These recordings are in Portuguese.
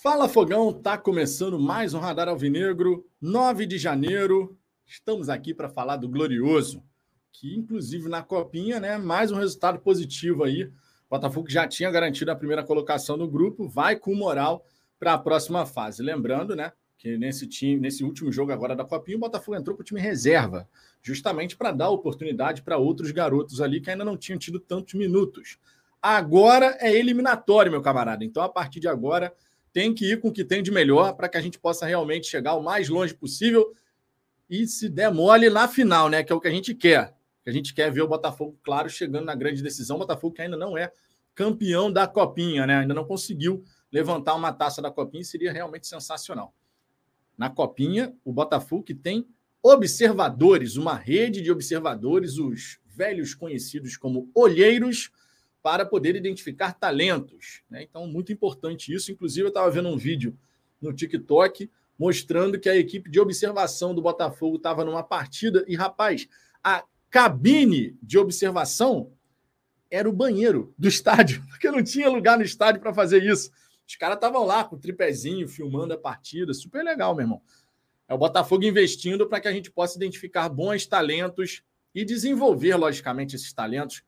Fala Fogão, tá começando mais um Radar Alvinegro, 9 de janeiro. Estamos aqui para falar do Glorioso, que inclusive na copinha, né, mais um resultado positivo aí. O Botafogo já tinha garantido a primeira colocação no grupo, vai com moral para a próxima fase. Lembrando, né, que nesse time, nesse último jogo agora da copinha, o Botafogo entrou para o time reserva, justamente para dar oportunidade para outros garotos ali que ainda não tinham tido tantos minutos. Agora é eliminatório, meu camarada. Então, a partir de agora, tem que ir com o que tem de melhor para que a gente possa realmente chegar o mais longe possível e se der mole na final, né? Que é o que a gente quer. A gente quer ver o Botafogo, claro, chegando na grande decisão. O Botafogo que ainda não é campeão da Copinha, né? Ainda não conseguiu levantar uma taça da Copinha, seria realmente sensacional. Na Copinha, o Botafogo que tem observadores, uma rede de observadores, os velhos conhecidos como olheiros, para poder identificar talentos. Né? Então, muito importante isso. Inclusive, eu estava vendo um vídeo no TikTok mostrando que a equipe de observação do Botafogo estava numa partida e, rapaz, a cabine de observação era o banheiro do estádio, porque não tinha lugar no estádio para fazer isso. Os caras estavam lá com o tripézinho, filmando a partida. Super legal, meu irmão. É o Botafogo investindo para que a gente possa identificar bons talentos e desenvolver, logicamente, esses talentos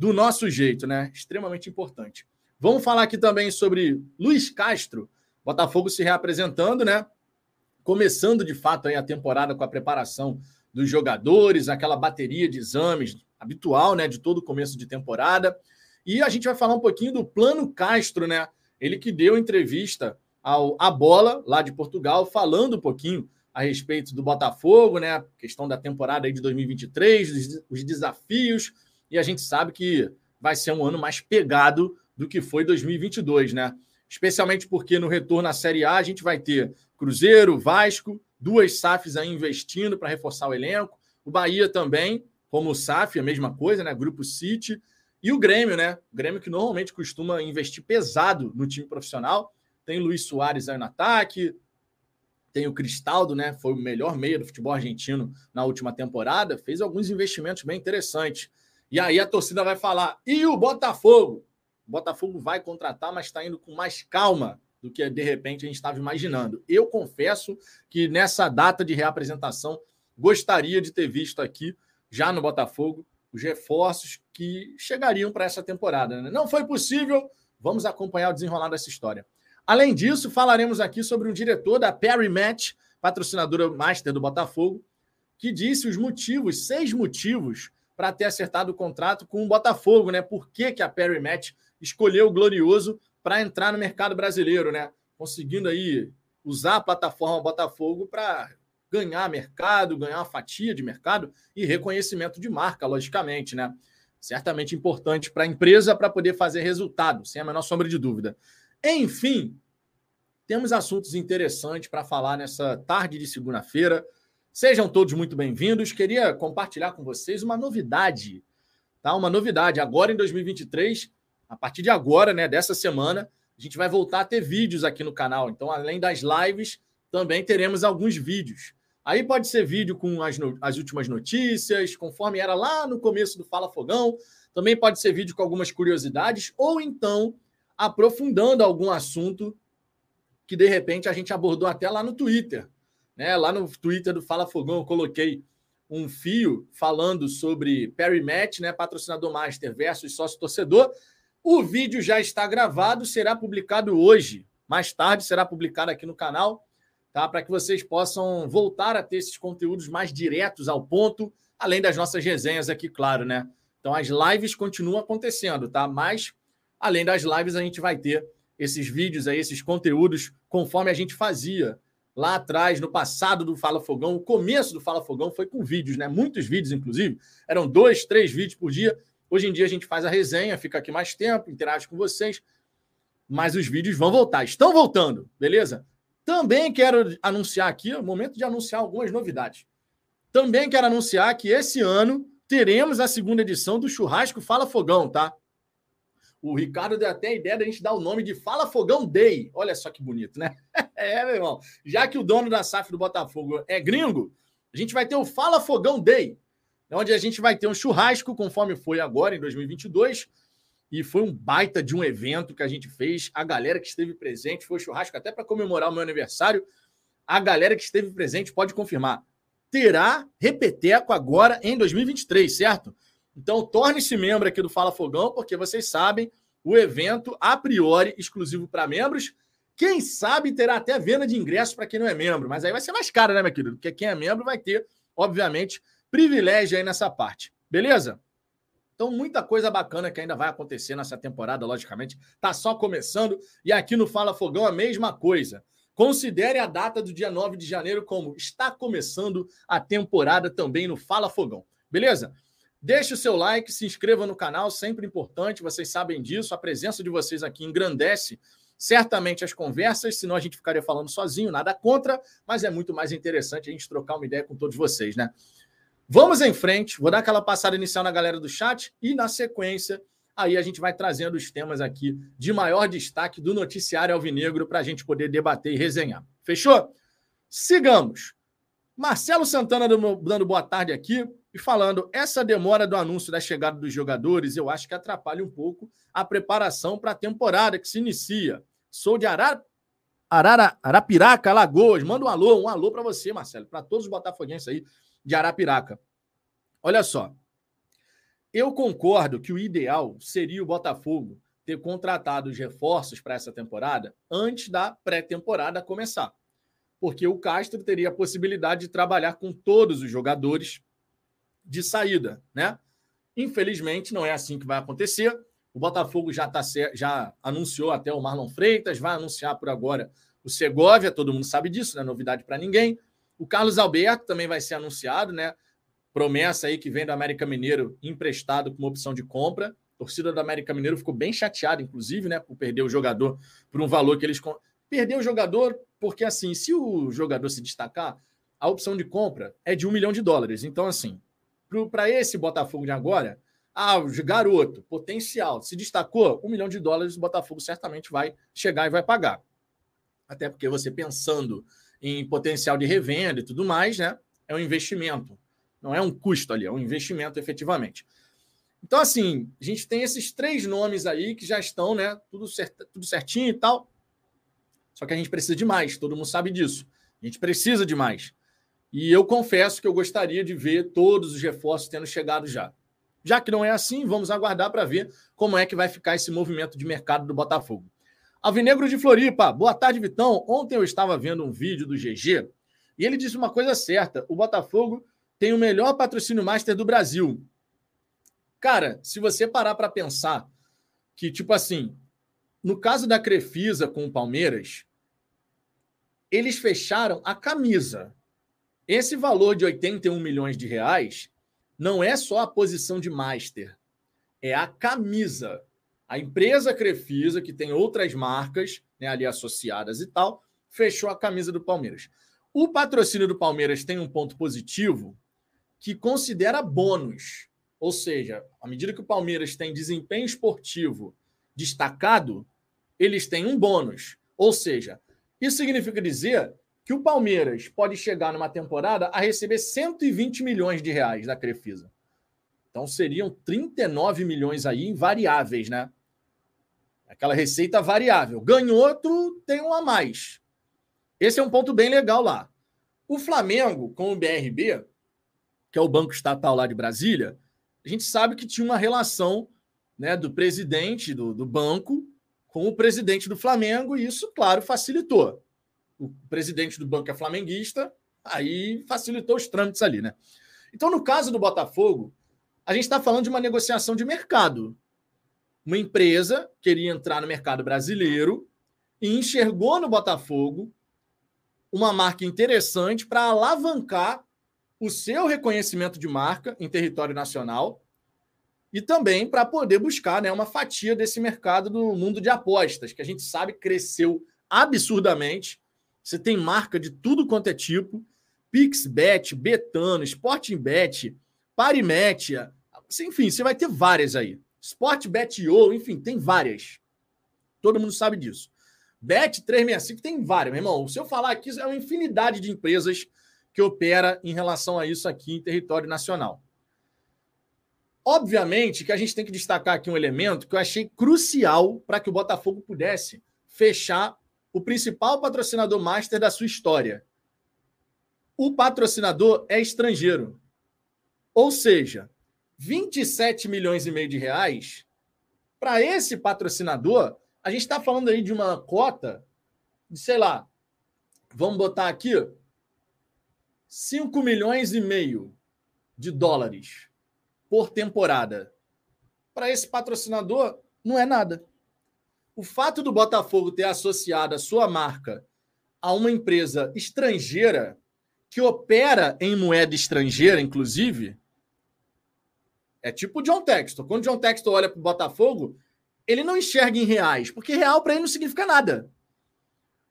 do nosso jeito, né? Extremamente importante. Vamos falar aqui também sobre Luiz Castro, Botafogo se reapresentando, né? Começando de fato aí a temporada com a preparação dos jogadores, aquela bateria de exames habitual, né, de todo começo de temporada. E a gente vai falar um pouquinho do Plano Castro, né? Ele que deu entrevista ao A Bola, lá de Portugal, falando um pouquinho a respeito do Botafogo, né? Questão da temporada aí de 2023, os desafios, e a gente sabe que vai ser um ano mais pegado do que foi 2022, né? Especialmente porque no retorno à Série A a gente vai ter Cruzeiro, Vasco, duas SAFs aí investindo para reforçar o elenco, o Bahia também, como o SAF, a mesma coisa, né? Grupo City, e o Grêmio, né? O Grêmio que normalmente costuma investir pesado no time profissional. Tem Luiz Soares aí no ataque, tem o Cristaldo, né? Foi o melhor meio do futebol argentino na última temporada, fez alguns investimentos bem interessantes. E aí a torcida vai falar: e o Botafogo? O Botafogo vai contratar, mas está indo com mais calma do que de repente a gente estava imaginando. Eu confesso que nessa data de reapresentação gostaria de ter visto aqui, já no Botafogo, os reforços que chegariam para essa temporada. Né? Não foi possível, vamos acompanhar o desenrolar dessa história. Além disso, falaremos aqui sobre o diretor da Perry Match, patrocinadora master do Botafogo, que disse os motivos, seis motivos para ter acertado o contrato com o Botafogo, né? Por que, que a Perry Match escolheu o Glorioso para entrar no mercado brasileiro, né? Conseguindo aí usar a plataforma Botafogo para ganhar mercado, ganhar uma fatia de mercado e reconhecimento de marca, logicamente, né? Certamente importante para a empresa para poder fazer resultado, sem a menor sombra de dúvida. Enfim, temos assuntos interessantes para falar nessa tarde de segunda-feira. Sejam todos muito bem-vindos. Queria compartilhar com vocês uma novidade, tá? Uma novidade. Agora em 2023, a partir de agora, né, dessa semana, a gente vai voltar a ter vídeos aqui no canal. Então, além das lives, também teremos alguns vídeos. Aí pode ser vídeo com as, no... as últimas notícias, conforme era lá no começo do Fala Fogão. Também pode ser vídeo com algumas curiosidades, ou então aprofundando algum assunto que de repente a gente abordou até lá no Twitter. Né? Lá no Twitter do Fala Fogão, eu coloquei um fio falando sobre Perry Match, né? patrocinador master versus sócio torcedor. O vídeo já está gravado, será publicado hoje. Mais tarde será publicado aqui no canal, tá? Para que vocês possam voltar a ter esses conteúdos mais diretos ao ponto, além das nossas resenhas aqui, claro, né? Então as lives continuam acontecendo, tá? Mas além das lives a gente vai ter esses vídeos aí, esses conteúdos conforme a gente fazia lá atrás, no passado do Fala Fogão, o começo do Fala Fogão foi com vídeos, né? Muitos vídeos, inclusive. Eram dois, três vídeos por dia. Hoje em dia a gente faz a resenha, fica aqui mais tempo, interage com vocês. Mas os vídeos vão voltar, estão voltando, beleza? Também quero anunciar aqui, é momento de anunciar algumas novidades. Também quero anunciar que esse ano teremos a segunda edição do Churrasco Fala Fogão, tá? O Ricardo deu até a ideia da gente dar o nome de Fala Fogão Day. Olha só que bonito, né? é, meu irmão. Já que o dono da SAF do Botafogo é gringo, a gente vai ter o Fala Fogão Day, onde a gente vai ter um churrasco, conforme foi agora, em 2022, E foi um baita de um evento que a gente fez. A galera que esteve presente foi churrasco até para comemorar o meu aniversário. A galera que esteve presente pode confirmar. Terá repeteco agora em 2023, certo? Então torne-se membro aqui do Fala Fogão, porque vocês sabem, o evento, a priori, exclusivo para membros. Quem sabe terá até venda de ingressos para quem não é membro, mas aí vai ser mais caro, né, meu querido? Porque quem é membro vai ter, obviamente, privilégio aí nessa parte. Beleza? Então, muita coisa bacana que ainda vai acontecer nessa temporada, logicamente. Tá só começando. E aqui no Fala Fogão, a mesma coisa. Considere a data do dia 9 de janeiro como está começando a temporada também no Fala Fogão. Beleza? Deixe o seu like, se inscreva no canal, sempre importante, vocês sabem disso. A presença de vocês aqui engrandece certamente as conversas, senão a gente ficaria falando sozinho, nada contra, mas é muito mais interessante a gente trocar uma ideia com todos vocês, né? Vamos em frente, vou dar aquela passada inicial na galera do chat e na sequência aí a gente vai trazendo os temas aqui de maior destaque do noticiário alvinegro para a gente poder debater e resenhar. Fechou? Sigamos. Marcelo Santana dando boa tarde aqui e falando: essa demora do anúncio da chegada dos jogadores eu acho que atrapalha um pouco a preparação para a temporada que se inicia. Sou de Arara, Arara, Arapiraca, Alagoas. Manda um alô, um alô para você, Marcelo, para todos os botafoguenses aí de Arapiraca. Olha só. Eu concordo que o ideal seria o Botafogo ter contratado os reforços para essa temporada antes da pré-temporada começar. Porque o Castro teria a possibilidade de trabalhar com todos os jogadores de saída, né? Infelizmente, não é assim que vai acontecer. O Botafogo já, tá, já anunciou até o Marlon Freitas, vai anunciar por agora o Segovia, todo mundo sabe disso, não é novidade para ninguém. O Carlos Alberto também vai ser anunciado, né? Promessa aí que vem do América Mineiro emprestado como opção de compra. A torcida do América Mineiro ficou bem chateada, inclusive, né? Por perder o jogador por um valor que eles. Perder o jogador, porque assim, se o jogador se destacar, a opção de compra é de um milhão de dólares. Então, assim, para esse Botafogo de agora, ah, garoto, potencial, se destacou, um milhão de dólares o Botafogo certamente vai chegar e vai pagar. Até porque você pensando em potencial de revenda e tudo mais, né? É um investimento. Não é um custo ali, é um investimento efetivamente. Então, assim, a gente tem esses três nomes aí que já estão, né? Tudo, cert, tudo certinho e tal. Só que a gente precisa de mais, todo mundo sabe disso. A gente precisa de mais. E eu confesso que eu gostaria de ver todos os reforços tendo chegado já. Já que não é assim, vamos aguardar para ver como é que vai ficar esse movimento de mercado do Botafogo. Alvinegro de Floripa, boa tarde, Vitão. Ontem eu estava vendo um vídeo do GG e ele disse uma coisa certa: o Botafogo tem o melhor patrocínio master do Brasil. Cara, se você parar para pensar que, tipo assim, no caso da Crefisa com o Palmeiras, eles fecharam a camisa. Esse valor de 81 milhões de reais não é só a posição de master, é a camisa. A empresa Crefisa, que tem outras marcas né, ali associadas e tal, fechou a camisa do Palmeiras. O patrocínio do Palmeiras tem um ponto positivo que considera bônus. Ou seja, à medida que o Palmeiras tem desempenho esportivo destacado, eles têm um bônus. Ou seja, isso significa dizer que o Palmeiras pode chegar numa temporada a receber 120 milhões de reais da Crefisa. Então seriam 39 milhões aí em variáveis, né? Aquela receita variável. Ganhou, tu tem um a mais. Esse é um ponto bem legal lá. O Flamengo, com o BRB, que é o banco estatal lá de Brasília, a gente sabe que tinha uma relação né, do presidente do, do banco com o presidente do Flamengo, e isso, claro, facilitou. O presidente do banco é flamenguista, aí facilitou os trâmites ali, né? Então, no caso do Botafogo, a gente está falando de uma negociação de mercado uma empresa queria entrar no mercado brasileiro e enxergou no Botafogo uma marca interessante para alavancar o seu reconhecimento de marca em território nacional e também para poder buscar né, uma fatia desse mercado do mundo de apostas, que a gente sabe cresceu absurdamente. Você tem marca de tudo quanto é tipo: PixBet, Betano, Sportingbet, Parimétia, enfim, você vai ter várias aí. Sportbet.io, enfim, tem várias. Todo mundo sabe disso. Bet 365 tem várias, meu irmão. Se eu falar aqui, é uma infinidade de empresas que opera em relação a isso aqui em território nacional. Obviamente que a gente tem que destacar aqui um elemento que eu achei crucial para que o Botafogo pudesse fechar o principal patrocinador master da sua história. O patrocinador é estrangeiro. Ou seja, 27 milhões e meio de reais para esse patrocinador, a gente está falando aí de uma cota de, sei lá, vamos botar aqui 5 milhões e meio de dólares por temporada. Para esse patrocinador, não é nada. O fato do Botafogo ter associado a sua marca a uma empresa estrangeira que opera em moeda estrangeira, inclusive, é tipo o John Textor. Quando o John Textor olha para o Botafogo, ele não enxerga em reais, porque real para ele não significa nada.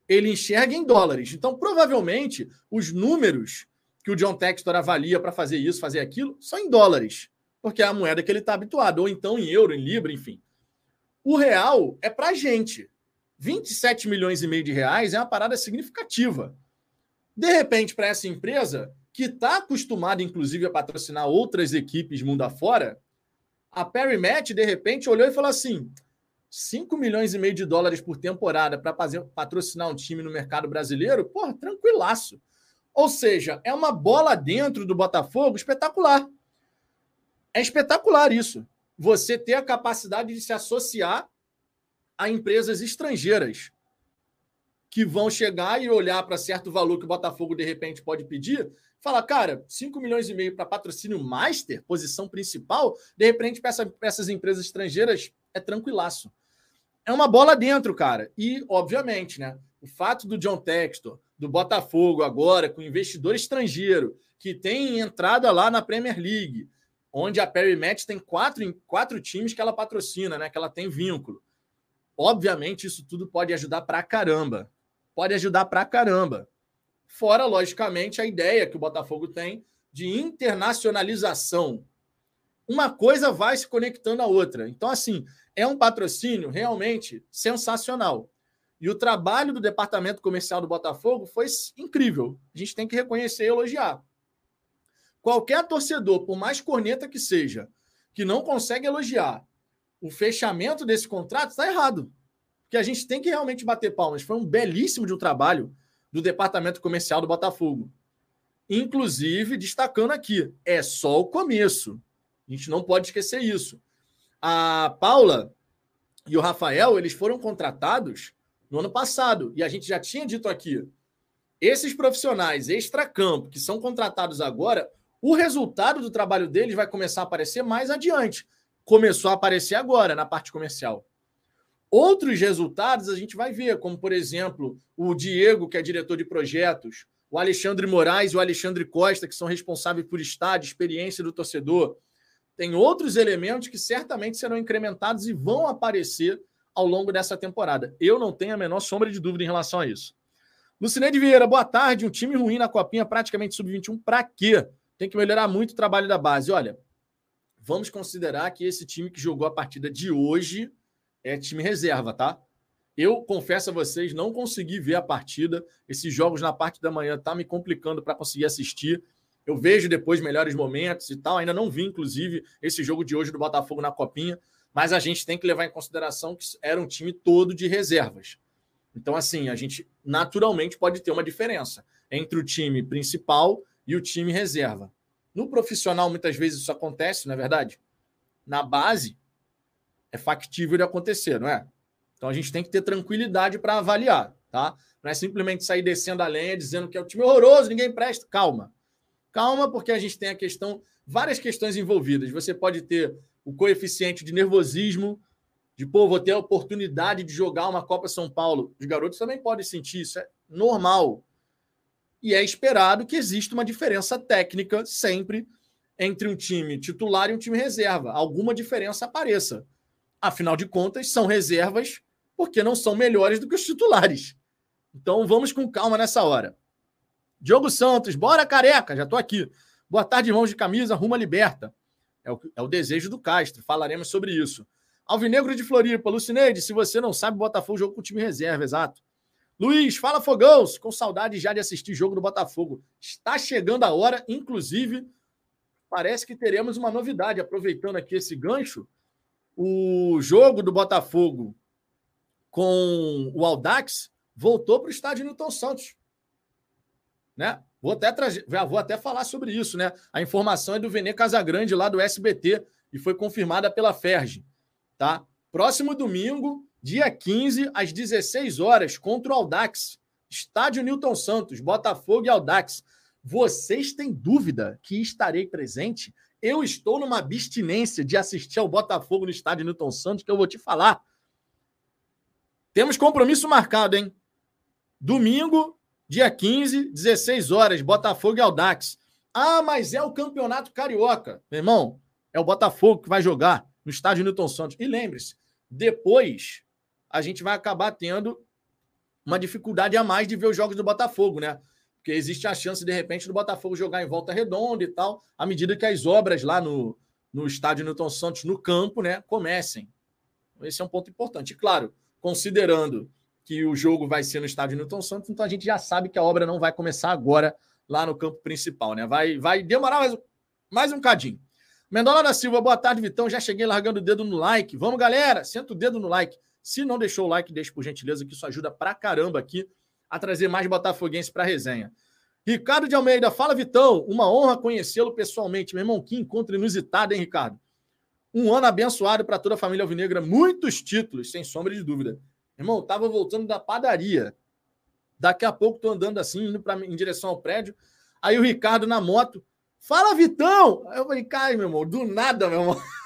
Ele enxerga em dólares. Então, provavelmente, os números que o John Textor avalia para fazer isso, fazer aquilo, são em dólares porque é a moeda que ele está habituado, ou então em euro, em libra, enfim. O real é para a gente. 27 milhões e meio de reais é uma parada significativa. De repente, para essa empresa, que está acostumada, inclusive, a patrocinar outras equipes mundo afora, a Perry Match, de repente, olhou e falou assim: 5 milhões e meio de dólares por temporada para patrocinar um time no mercado brasileiro, porra, tranquilaço. Ou seja, é uma bola dentro do Botafogo espetacular. É espetacular isso. Você ter a capacidade de se associar a empresas estrangeiras que vão chegar e olhar para certo valor que o Botafogo de repente pode pedir, fala, cara, 5 milhões e meio para patrocínio master, posição principal, de repente para essa, essas empresas estrangeiras é tranquilaço. É uma bola dentro, cara. E, obviamente, né? O fato do John Textor, do Botafogo agora, com investidor estrangeiro, que tem entrada lá na Premier League, onde a Perry Match tem quatro, quatro times que ela patrocina, né? Que ela tem vínculo. Obviamente, isso tudo pode ajudar pra caramba. Pode ajudar pra caramba. Fora, logicamente, a ideia que o Botafogo tem de internacionalização. Uma coisa vai se conectando à outra. Então, assim, é um patrocínio realmente sensacional. E o trabalho do departamento comercial do Botafogo foi incrível. A gente tem que reconhecer e elogiar. Qualquer torcedor, por mais corneta que seja, que não consegue elogiar o fechamento desse contrato, está errado. Porque a gente tem que realmente bater palmas. Foi um belíssimo de um trabalho do departamento comercial do Botafogo. Inclusive, destacando aqui, é só o começo. A gente não pode esquecer isso. A Paula e o Rafael, eles foram contratados no ano passado. E a gente já tinha dito aqui. Esses profissionais extra-campo que são contratados agora, o resultado do trabalho deles vai começar a aparecer mais adiante. Começou a aparecer agora na parte comercial. Outros resultados a gente vai ver, como por exemplo, o Diego, que é diretor de projetos, o Alexandre Moraes e o Alexandre Costa, que são responsáveis por estádio, experiência do torcedor. Tem outros elementos que certamente serão incrementados e vão aparecer ao longo dessa temporada. Eu não tenho a menor sombra de dúvida em relação a isso. Lucineide Vieira, boa tarde. Um time ruim na Copinha, praticamente sub-21, para quê? Tem que melhorar muito o trabalho da base. Olha, vamos considerar que esse time que jogou a partida de hoje é time reserva, tá? Eu confesso a vocês, não consegui ver a partida. Esses jogos na parte da manhã tá me complicando para conseguir assistir. Eu vejo depois melhores momentos e tal. Ainda não vi, inclusive, esse jogo de hoje do Botafogo na Copinha. Mas a gente tem que levar em consideração que era um time todo de reservas. Então, assim, a gente naturalmente pode ter uma diferença entre o time principal e o time reserva. No profissional, muitas vezes isso acontece, não é verdade? Na base, é factível de acontecer, não é? Então a gente tem que ter tranquilidade para avaliar, tá? Não é simplesmente sair descendo a lenha dizendo que é o time horroroso, ninguém presta. Calma. Calma, porque a gente tem a questão, várias questões envolvidas. Você pode ter o coeficiente de nervosismo, de pô, vou ter a oportunidade de jogar uma Copa São Paulo. Os garotos também podem sentir isso, é normal. E é esperado que exista uma diferença técnica sempre entre um time titular e um time reserva. Alguma diferença apareça. Afinal de contas, são reservas porque não são melhores do que os titulares. Então vamos com calma nessa hora. Diogo Santos, bora careca, já estou aqui. Boa tarde, irmãos de camisa, rumo à liberta. É o, é o desejo do Castro, falaremos sobre isso. Alvinegro de Floripa, Lucineide, se você não sabe, Botafogo jogou com o time reserva, exato. Luiz, fala Fogãos, com saudade já de assistir jogo do Botafogo. Está chegando a hora, inclusive, parece que teremos uma novidade. Aproveitando aqui esse gancho, o jogo do Botafogo com o Aldax voltou para o estádio Newton Santos. Né? Vou até trazer, vou até falar sobre isso, né? A informação é do Vene Casagrande lá do SBT e foi confirmada pela Ferge, tá? Próximo domingo, dia 15, às 16 horas, contra o Aldax. Estádio Newton Santos, Botafogo e Aldax. Vocês têm dúvida que estarei presente? Eu estou numa abstinência de assistir ao Botafogo no estádio Newton Santos, que eu vou te falar. Temos compromisso marcado, hein? Domingo, dia 15, 16 horas, Botafogo e Aldax. Ah, mas é o Campeonato Carioca. Meu irmão, é o Botafogo que vai jogar no estádio Newton Santos. E lembre-se, depois a gente vai acabar tendo uma dificuldade a mais de ver os jogos do Botafogo, né? Porque existe a chance, de repente, do Botafogo jogar em volta redonda e tal, à medida que as obras lá no, no estádio Newton Santos, no campo, né, comecem. Esse é um ponto importante. E, claro, considerando que o jogo vai ser no estádio Newton Santos, então a gente já sabe que a obra não vai começar agora lá no campo principal, né? Vai, vai demorar mais, mais um cadinho. Mendola da Silva, boa tarde, Vitão. Já cheguei largando o dedo no like. Vamos, galera, senta o dedo no like. Se não deixou o like, deixe por gentileza, que isso ajuda pra caramba aqui a trazer mais botafoguense para a resenha. Ricardo de Almeida, fala Vitão, uma honra conhecê-lo pessoalmente. Meu irmão, que encontro inusitado, hein, Ricardo? Um ano abençoado para toda a família alvinegra, muitos títulos, sem sombra de dúvida. Irmão, tava voltando da padaria. Daqui a pouco tô andando assim, indo pra, em direção ao prédio. Aí o Ricardo na moto, fala Vitão! Aí eu falei, cara, meu irmão, do nada, meu irmão.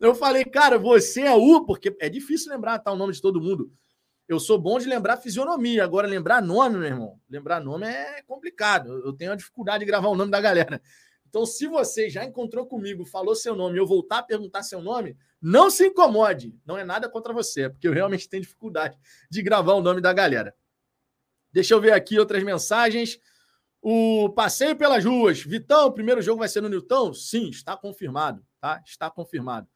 eu falei, cara, você é o, porque é difícil lembrar tá, o nome de todo mundo. Eu sou bom de lembrar fisionomia, agora lembrar nome, meu irmão. Lembrar nome é complicado. Eu tenho a dificuldade de gravar o nome da galera. Então, se você já encontrou comigo, falou seu nome eu voltar a perguntar seu nome, não se incomode. Não é nada contra você, é porque eu realmente tenho dificuldade de gravar o nome da galera. Deixa eu ver aqui outras mensagens. O passeio pelas ruas. Vitão, o primeiro jogo vai ser no Newton? Sim, está confirmado. Tá? Está confirmado.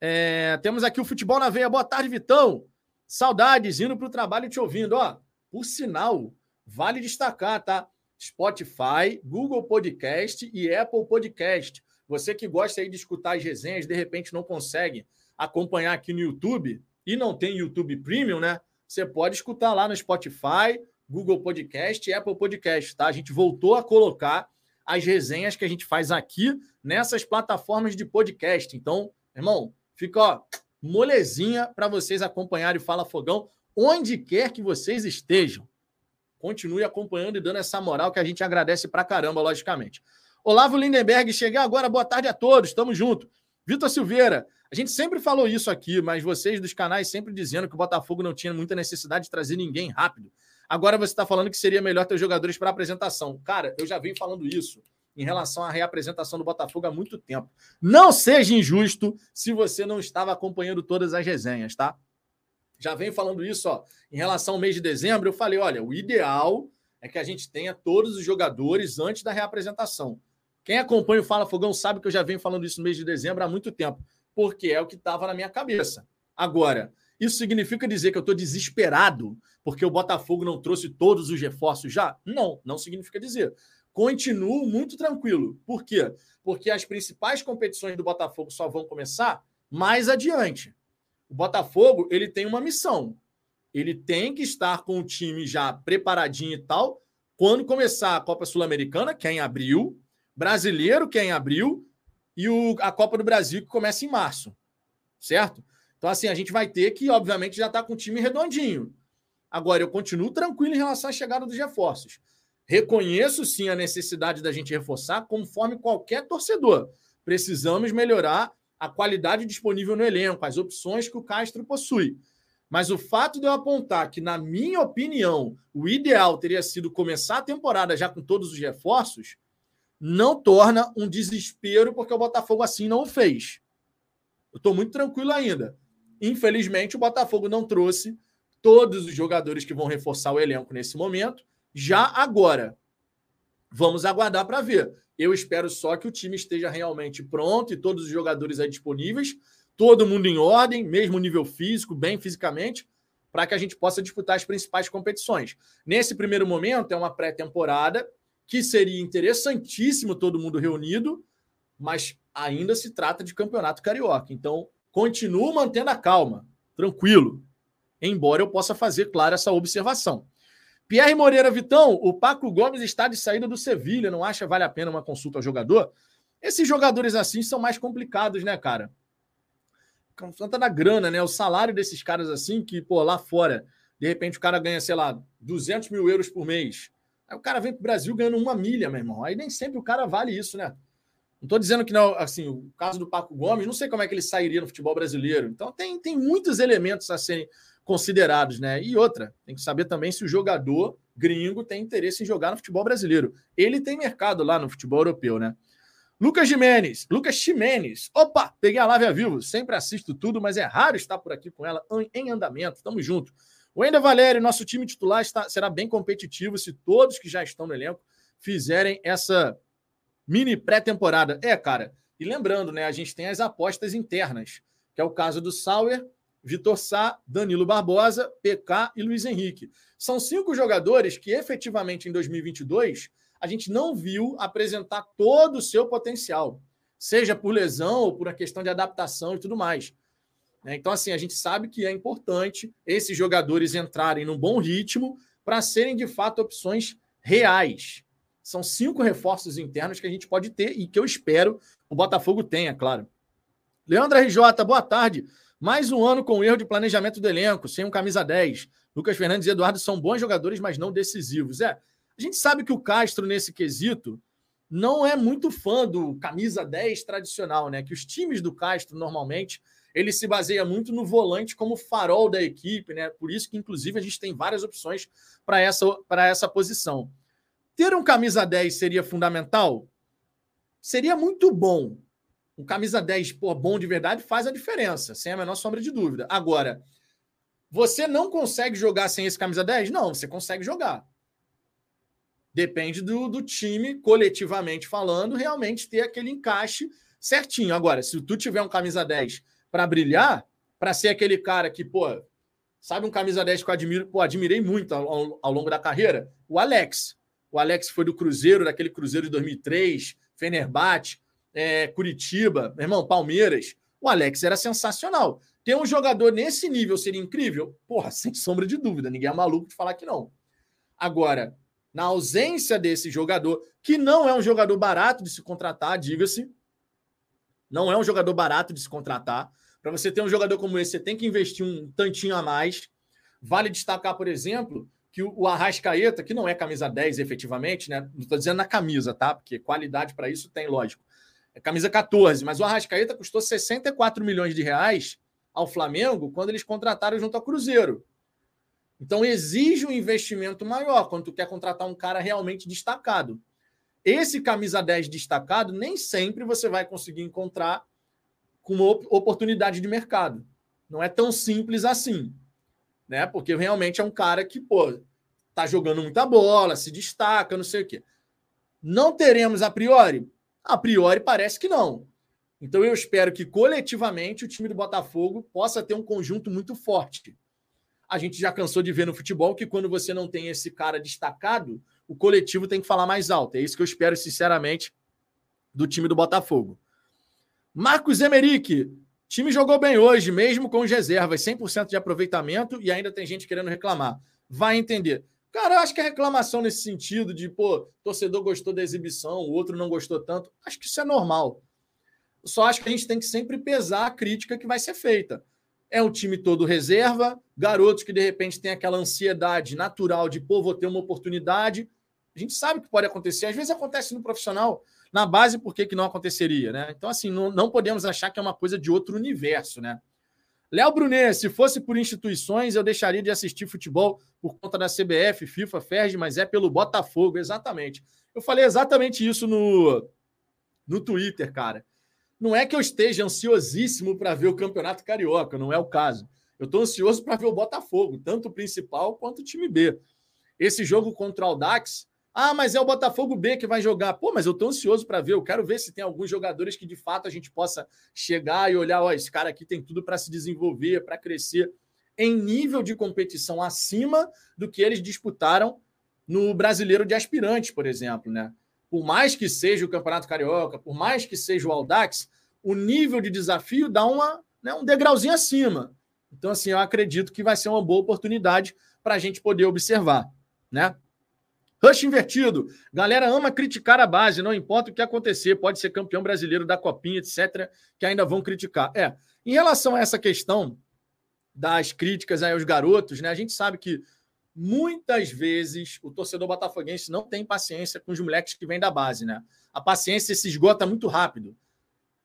É, temos aqui o Futebol na Veia. Boa tarde, Vitão. Saudades, indo para o trabalho te ouvindo. Ó, por sinal, vale destacar, tá? Spotify, Google Podcast e Apple Podcast. Você que gosta aí de escutar as resenhas, de repente não consegue acompanhar aqui no YouTube e não tem YouTube Premium, né? Você pode escutar lá no Spotify, Google Podcast e Apple Podcast, tá? A gente voltou a colocar as resenhas que a gente faz aqui nessas plataformas de podcast. Então, irmão, fica ó, molezinha para vocês acompanharem o Fala Fogão onde quer que vocês estejam. Continue acompanhando e dando essa moral que a gente agradece pra caramba, logicamente. Olavo Lindenberg, cheguei agora, boa tarde a todos, estamos juntos. Vitor Silveira, a gente sempre falou isso aqui, mas vocês dos canais sempre dizendo que o Botafogo não tinha muita necessidade de trazer ninguém rápido. Agora você está falando que seria melhor ter jogadores para apresentação. Cara, eu já venho falando isso em relação à reapresentação do Botafogo há muito tempo. Não seja injusto se você não estava acompanhando todas as resenhas, tá? Já venho falando isso, ó. Em relação ao mês de dezembro, eu falei: olha, o ideal é que a gente tenha todos os jogadores antes da reapresentação. Quem acompanha o Fala Fogão sabe que eu já venho falando isso no mês de dezembro há muito tempo, porque é o que estava na minha cabeça. Agora, isso significa dizer que eu estou desesperado porque o Botafogo não trouxe todos os reforços já? Não, não significa dizer continuo muito tranquilo. Por quê? Porque as principais competições do Botafogo só vão começar mais adiante. O Botafogo ele tem uma missão. Ele tem que estar com o time já preparadinho e tal. Quando começar a Copa Sul-Americana, que é em abril, Brasileiro, que é em abril, e o, a Copa do Brasil, que começa em março. Certo? Então, assim, a gente vai ter que, obviamente, já estar tá com o time redondinho. Agora, eu continuo tranquilo em relação à chegada dos reforços. Reconheço sim a necessidade da gente reforçar, conforme qualquer torcedor. Precisamos melhorar a qualidade disponível no elenco, as opções que o Castro possui. Mas o fato de eu apontar que, na minha opinião, o ideal teria sido começar a temporada já com todos os reforços, não torna um desespero porque o Botafogo assim não o fez. Eu estou muito tranquilo ainda. Infelizmente, o Botafogo não trouxe todos os jogadores que vão reforçar o elenco nesse momento já agora. Vamos aguardar para ver. Eu espero só que o time esteja realmente pronto e todos os jogadores aí disponíveis, todo mundo em ordem, mesmo nível físico, bem fisicamente, para que a gente possa disputar as principais competições. Nesse primeiro momento, é uma pré-temporada que seria interessantíssimo todo mundo reunido, mas ainda se trata de campeonato carioca. Então, continuo mantendo a calma, tranquilo, embora eu possa fazer, claro, essa observação. Pierre Moreira Vitão, o Paco Gomes está de saída do Sevilha, não acha vale a pena uma consulta ao jogador? Esses jogadores assim são mais complicados, né, cara? Conta da grana, né? O salário desses caras assim, que, pô, lá fora, de repente o cara ganha, sei lá, 200 mil euros por mês. Aí o cara vem pro Brasil ganhando uma milha, meu irmão. Aí nem sempre o cara vale isso, né? Não estou dizendo que não, assim, o caso do Paco Gomes, não sei como é que ele sairia no futebol brasileiro. Então tem, tem muitos elementos a serem considerados, né? E outra, tem que saber também se o jogador gringo tem interesse em jogar no futebol brasileiro. Ele tem mercado lá no futebol europeu, né? Lucas Jimenez, Lucas Ximenes. Opa, peguei a Lávia Vivo. Sempre assisto tudo, mas é raro estar por aqui com ela em andamento. Tamo junto. O Ender Valério, nosso time titular, está, será bem competitivo se todos que já estão no elenco fizerem essa mini pré-temporada. É, cara. E lembrando, né? A gente tem as apostas internas, que é o caso do Sauer Vitor Sá, Danilo Barbosa, PK e Luiz Henrique. São cinco jogadores que efetivamente em 2022 a gente não viu apresentar todo o seu potencial, seja por lesão ou por uma questão de adaptação e tudo mais. Né? Então, assim, a gente sabe que é importante esses jogadores entrarem num bom ritmo para serem de fato opções reais. São cinco reforços internos que a gente pode ter e que eu espero o Botafogo tenha, claro. Leandro RJ, boa tarde. Mais um ano com erro de planejamento do elenco, sem um camisa 10. Lucas Fernandes e Eduardo são bons jogadores, mas não decisivos. É, a gente sabe que o Castro, nesse quesito, não é muito fã do camisa 10 tradicional, né? Que os times do Castro, normalmente, ele se baseia muito no volante como farol da equipe, né? Por isso que, inclusive, a gente tem várias opções para essa, essa posição. Ter um camisa 10 seria fundamental? Seria muito bom, um camisa 10 pô, bom de verdade faz a diferença, sem a menor sombra de dúvida. Agora, você não consegue jogar sem esse camisa 10? Não, você consegue jogar. Depende do, do time, coletivamente falando, realmente ter aquele encaixe certinho. Agora, se tu tiver um camisa 10 para brilhar, para ser aquele cara que, pô, sabe um camisa 10 que eu admiro, pô, admirei muito ao, ao, ao longo da carreira? O Alex. O Alex foi do Cruzeiro, daquele Cruzeiro de 2003, Fenerbahçe é, Curitiba, meu irmão, Palmeiras, o Alex era sensacional. Ter um jogador nesse nível seria incrível? Porra, sem sombra de dúvida, ninguém é maluco de falar que não. Agora, na ausência desse jogador, que não é um jogador barato de se contratar, diga-se, não é um jogador barato de se contratar. Para você ter um jogador como esse, você tem que investir um tantinho a mais. Vale destacar, por exemplo, que o Arrascaeta, que não é camisa 10 efetivamente, né? Não estou dizendo na camisa, tá? Porque qualidade para isso tem, lógico. É camisa 14, mas o Arrascaeta custou 64 milhões de reais ao Flamengo quando eles contrataram junto ao Cruzeiro. Então exige um investimento maior quando tu quer contratar um cara realmente destacado. Esse camisa 10 destacado nem sempre você vai conseguir encontrar com uma oportunidade de mercado. Não é tão simples assim, né? Porque realmente é um cara que, pô, tá jogando muita bola, se destaca, não sei o quê. Não teremos a priori? A priori, parece que não. Então, eu espero que coletivamente o time do Botafogo possa ter um conjunto muito forte. A gente já cansou de ver no futebol que quando você não tem esse cara destacado, o coletivo tem que falar mais alto. É isso que eu espero, sinceramente, do time do Botafogo. Marcos Emerick, time jogou bem hoje, mesmo com as reservas, 100% de aproveitamento e ainda tem gente querendo reclamar. Vai entender. Cara, eu acho que a reclamação nesse sentido de, pô, torcedor gostou da exibição, o outro não gostou tanto, acho que isso é normal. Só acho que a gente tem que sempre pesar a crítica que vai ser feita. É um time todo reserva, garotos que de repente têm aquela ansiedade natural de, pô, vou ter uma oportunidade. A gente sabe que pode acontecer, às vezes acontece no profissional, na base, por que, que não aconteceria, né? Então, assim, não, não podemos achar que é uma coisa de outro universo, né? Léo Brunet, se fosse por instituições, eu deixaria de assistir futebol por conta da CBF, FIFA, FERJ, mas é pelo Botafogo, exatamente. Eu falei exatamente isso no, no Twitter, cara. Não é que eu esteja ansiosíssimo para ver o Campeonato Carioca, não é o caso. Eu estou ansioso para ver o Botafogo, tanto o principal quanto o time B. Esse jogo contra o Aldax ah, mas é o Botafogo B que vai jogar. Pô, mas eu tô ansioso para ver. Eu quero ver se tem alguns jogadores que de fato a gente possa chegar e olhar, ó, esse cara aqui tem tudo para se desenvolver, para crescer em nível de competição acima do que eles disputaram no Brasileiro de Aspirantes, por exemplo, né? por mais que seja o Campeonato Carioca, por mais que seja o Aldax, o nível de desafio dá uma, né, um degrauzinho acima. Então, assim, eu acredito que vai ser uma boa oportunidade para a gente poder observar, né? Rush invertido. Galera ama criticar a base, não importa o que acontecer, pode ser campeão brasileiro da Copinha, etc., que ainda vão criticar. É, em relação a essa questão das críticas aí aos garotos, né? A gente sabe que muitas vezes o torcedor botafoguense não tem paciência com os moleques que vêm da base, né? A paciência se esgota muito rápido.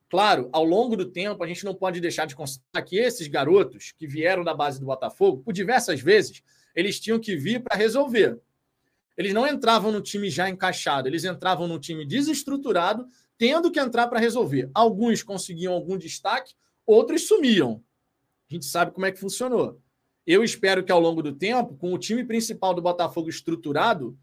Claro, ao longo do tempo, a gente não pode deixar de constatar que esses garotos que vieram da base do Botafogo, por diversas vezes, eles tinham que vir para resolver. Eles não entravam no time já encaixado, eles entravam no time desestruturado, tendo que entrar para resolver. Alguns conseguiam algum destaque, outros sumiam. A gente sabe como é que funcionou. Eu espero que ao longo do tempo, com o time principal do Botafogo estruturado,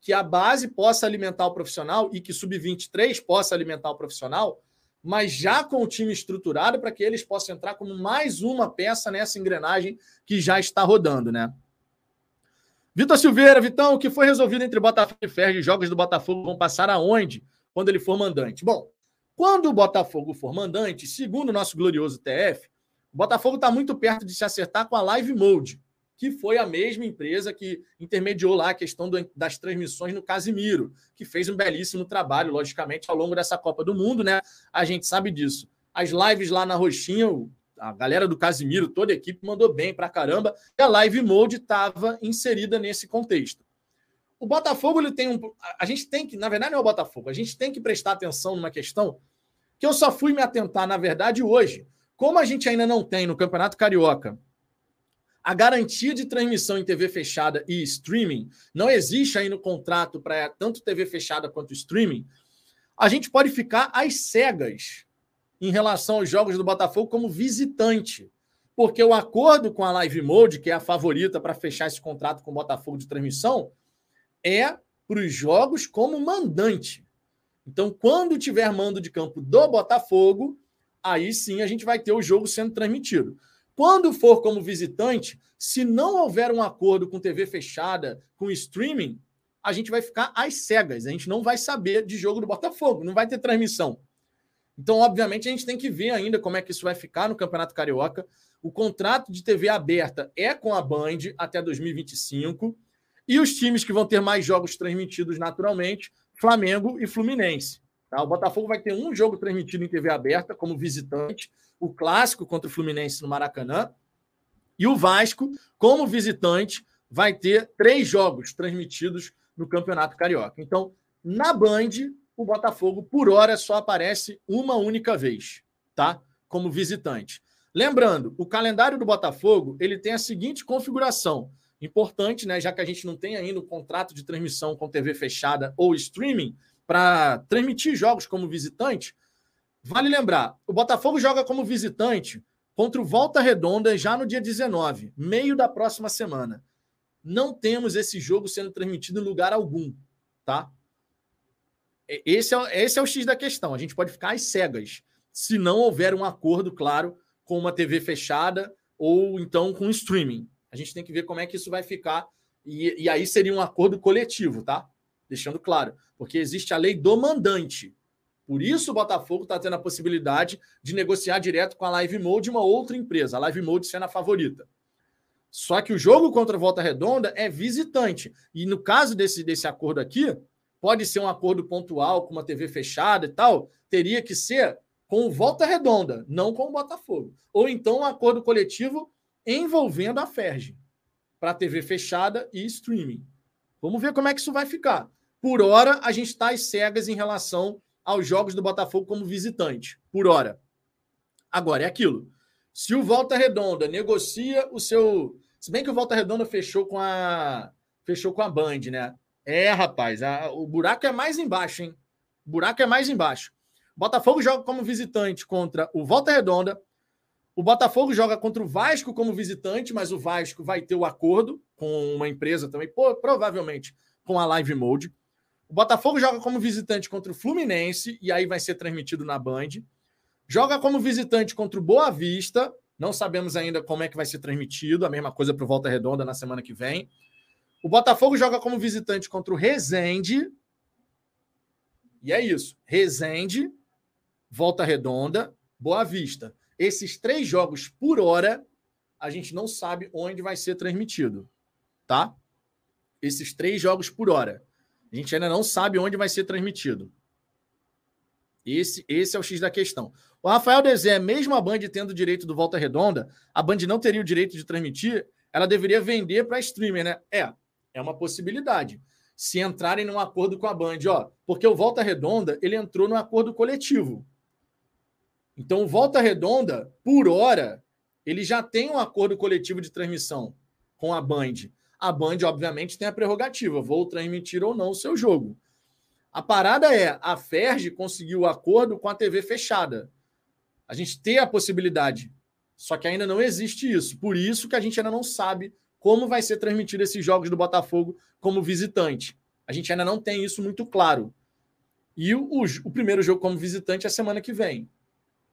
que a base possa alimentar o profissional e que sub-23 possa alimentar o profissional, mas já com o time estruturado para que eles possam entrar como mais uma peça nessa engrenagem que já está rodando, né? Vitor Silveira, Vitão, o que foi resolvido entre Botafogo e Ferro? Os jogos do Botafogo vão passar aonde quando ele for mandante? Bom, quando o Botafogo for mandante, segundo o nosso glorioso TF, o Botafogo está muito perto de se acertar com a Live Mode, que foi a mesma empresa que intermediou lá a questão do, das transmissões no Casimiro, que fez um belíssimo trabalho, logicamente, ao longo dessa Copa do Mundo, né? A gente sabe disso. As lives lá na Roxinha, a galera do Casimiro, toda a equipe mandou bem pra caramba, e a Live Mode estava inserida nesse contexto. O Botafogo ele tem um. A gente tem que, na verdade, não é o Botafogo, a gente tem que prestar atenção numa questão que eu só fui me atentar, na verdade, hoje. Como a gente ainda não tem no Campeonato Carioca a garantia de transmissão em TV fechada e streaming, não existe aí no contrato para tanto TV fechada quanto streaming, a gente pode ficar às cegas em relação aos jogos do Botafogo como visitante. Porque o acordo com a Live Mode, que é a favorita para fechar esse contrato com o Botafogo de transmissão, é para os jogos como mandante. Então, quando tiver mando de campo do Botafogo, aí sim a gente vai ter o jogo sendo transmitido. Quando for como visitante, se não houver um acordo com TV fechada, com streaming, a gente vai ficar às cegas. A gente não vai saber de jogo do Botafogo, não vai ter transmissão. Então, obviamente, a gente tem que ver ainda como é que isso vai ficar no Campeonato Carioca. O contrato de TV aberta é com a Band até 2025. E os times que vão ter mais jogos transmitidos naturalmente, Flamengo e Fluminense. Tá? O Botafogo vai ter um jogo transmitido em TV aberta como visitante, o clássico contra o Fluminense no Maracanã. E o Vasco, como visitante, vai ter três jogos transmitidos no Campeonato Carioca. Então, na Band, o Botafogo, por hora, só aparece uma única vez, tá? Como visitante. Lembrando, o calendário do Botafogo ele tem a seguinte configuração. Importante, né? Já que a gente não tem ainda o contrato de transmissão com TV fechada ou streaming, para transmitir jogos como visitante, vale lembrar: o Botafogo joga como visitante contra o Volta Redonda já no dia 19, meio da próxima semana. Não temos esse jogo sendo transmitido em lugar algum, tá? Esse é, esse é o X da questão. A gente pode ficar às cegas se não houver um acordo, claro, com uma TV fechada ou então com streaming. A gente tem que ver como é que isso vai ficar. E, e aí seria um acordo coletivo, tá? deixando claro, porque existe a lei do mandante. Por isso o Botafogo está tendo a possibilidade de negociar direto com a Live Mode, uma outra empresa, a Live Mode sendo a favorita. Só que o jogo contra a Volta Redonda é visitante. E no caso desse, desse acordo aqui, pode ser um acordo pontual com uma TV fechada e tal, teria que ser com o Volta Redonda, não com o Botafogo. Ou então um acordo coletivo envolvendo a Ferge para TV fechada e streaming. Vamos ver como é que isso vai ficar. Por hora, a gente está às cegas em relação aos jogos do Botafogo como visitante. Por hora. Agora, é aquilo. Se o Volta Redonda negocia o seu. Se bem que o Volta Redonda fechou com a. Fechou com a Band, né? É, rapaz, a... o buraco é mais embaixo, hein? O buraco é mais embaixo. O Botafogo joga como visitante contra o Volta Redonda. O Botafogo joga contra o Vasco como visitante, mas o Vasco vai ter o acordo com uma empresa também, provavelmente com a Live Mode. O Botafogo joga como visitante contra o Fluminense, e aí vai ser transmitido na Band. Joga como visitante contra o Boa Vista. Não sabemos ainda como é que vai ser transmitido. A mesma coisa para o Volta Redonda na semana que vem. O Botafogo joga como visitante contra o Resende. E é isso. Resende, Volta Redonda, Boa Vista. Esses três jogos por hora, a gente não sabe onde vai ser transmitido, tá? Esses três jogos por hora. A gente ainda não sabe onde vai ser transmitido. Esse, esse é o X da questão. O Rafael Dezé, mesmo a Band tendo o direito do Volta Redonda, a Band não teria o direito de transmitir, ela deveria vender para streamer, né? É, é uma possibilidade. Se entrarem num acordo com a Band, ó, porque o Volta Redonda, ele entrou num acordo coletivo. Então, o Volta Redonda, por hora, ele já tem um acordo coletivo de transmissão com a Band. A Band, obviamente, tem a prerrogativa, vou transmitir ou não o seu jogo. A parada é, a Ferg conseguiu o acordo com a TV fechada. A gente tem a possibilidade, só que ainda não existe isso. Por isso que a gente ainda não sabe como vai ser transmitido esses jogos do Botafogo como visitante. A gente ainda não tem isso muito claro. E o, o, o primeiro jogo como visitante é semana que vem.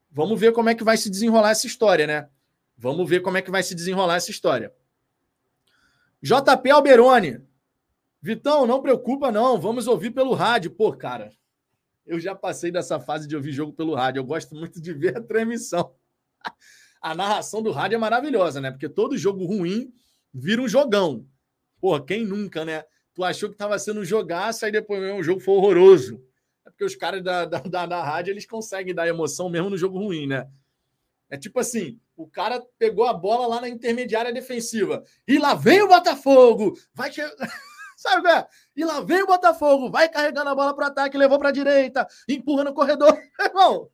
Vamos ver como é que vai se desenrolar essa história, né? Vamos ver como é que vai se desenrolar essa história. JP Alberoni. Vitão, não preocupa, não. Vamos ouvir pelo rádio. Pô, cara, eu já passei dessa fase de ouvir jogo pelo rádio. Eu gosto muito de ver a transmissão. A narração do rádio é maravilhosa, né? Porque todo jogo ruim vira um jogão. Pô, quem nunca, né? Tu achou que estava sendo um jogaço, aí depois o jogo foi horroroso. É porque os caras da, da, da, da rádio eles conseguem dar emoção mesmo no jogo ruim, né? É tipo assim: o cara pegou a bola lá na intermediária defensiva. E lá vem o Botafogo! Vai que. Sabe qual é? E lá vem o Botafogo, vai carregando a bola para ataque, levou para direita, empurra no corredor. Irmão,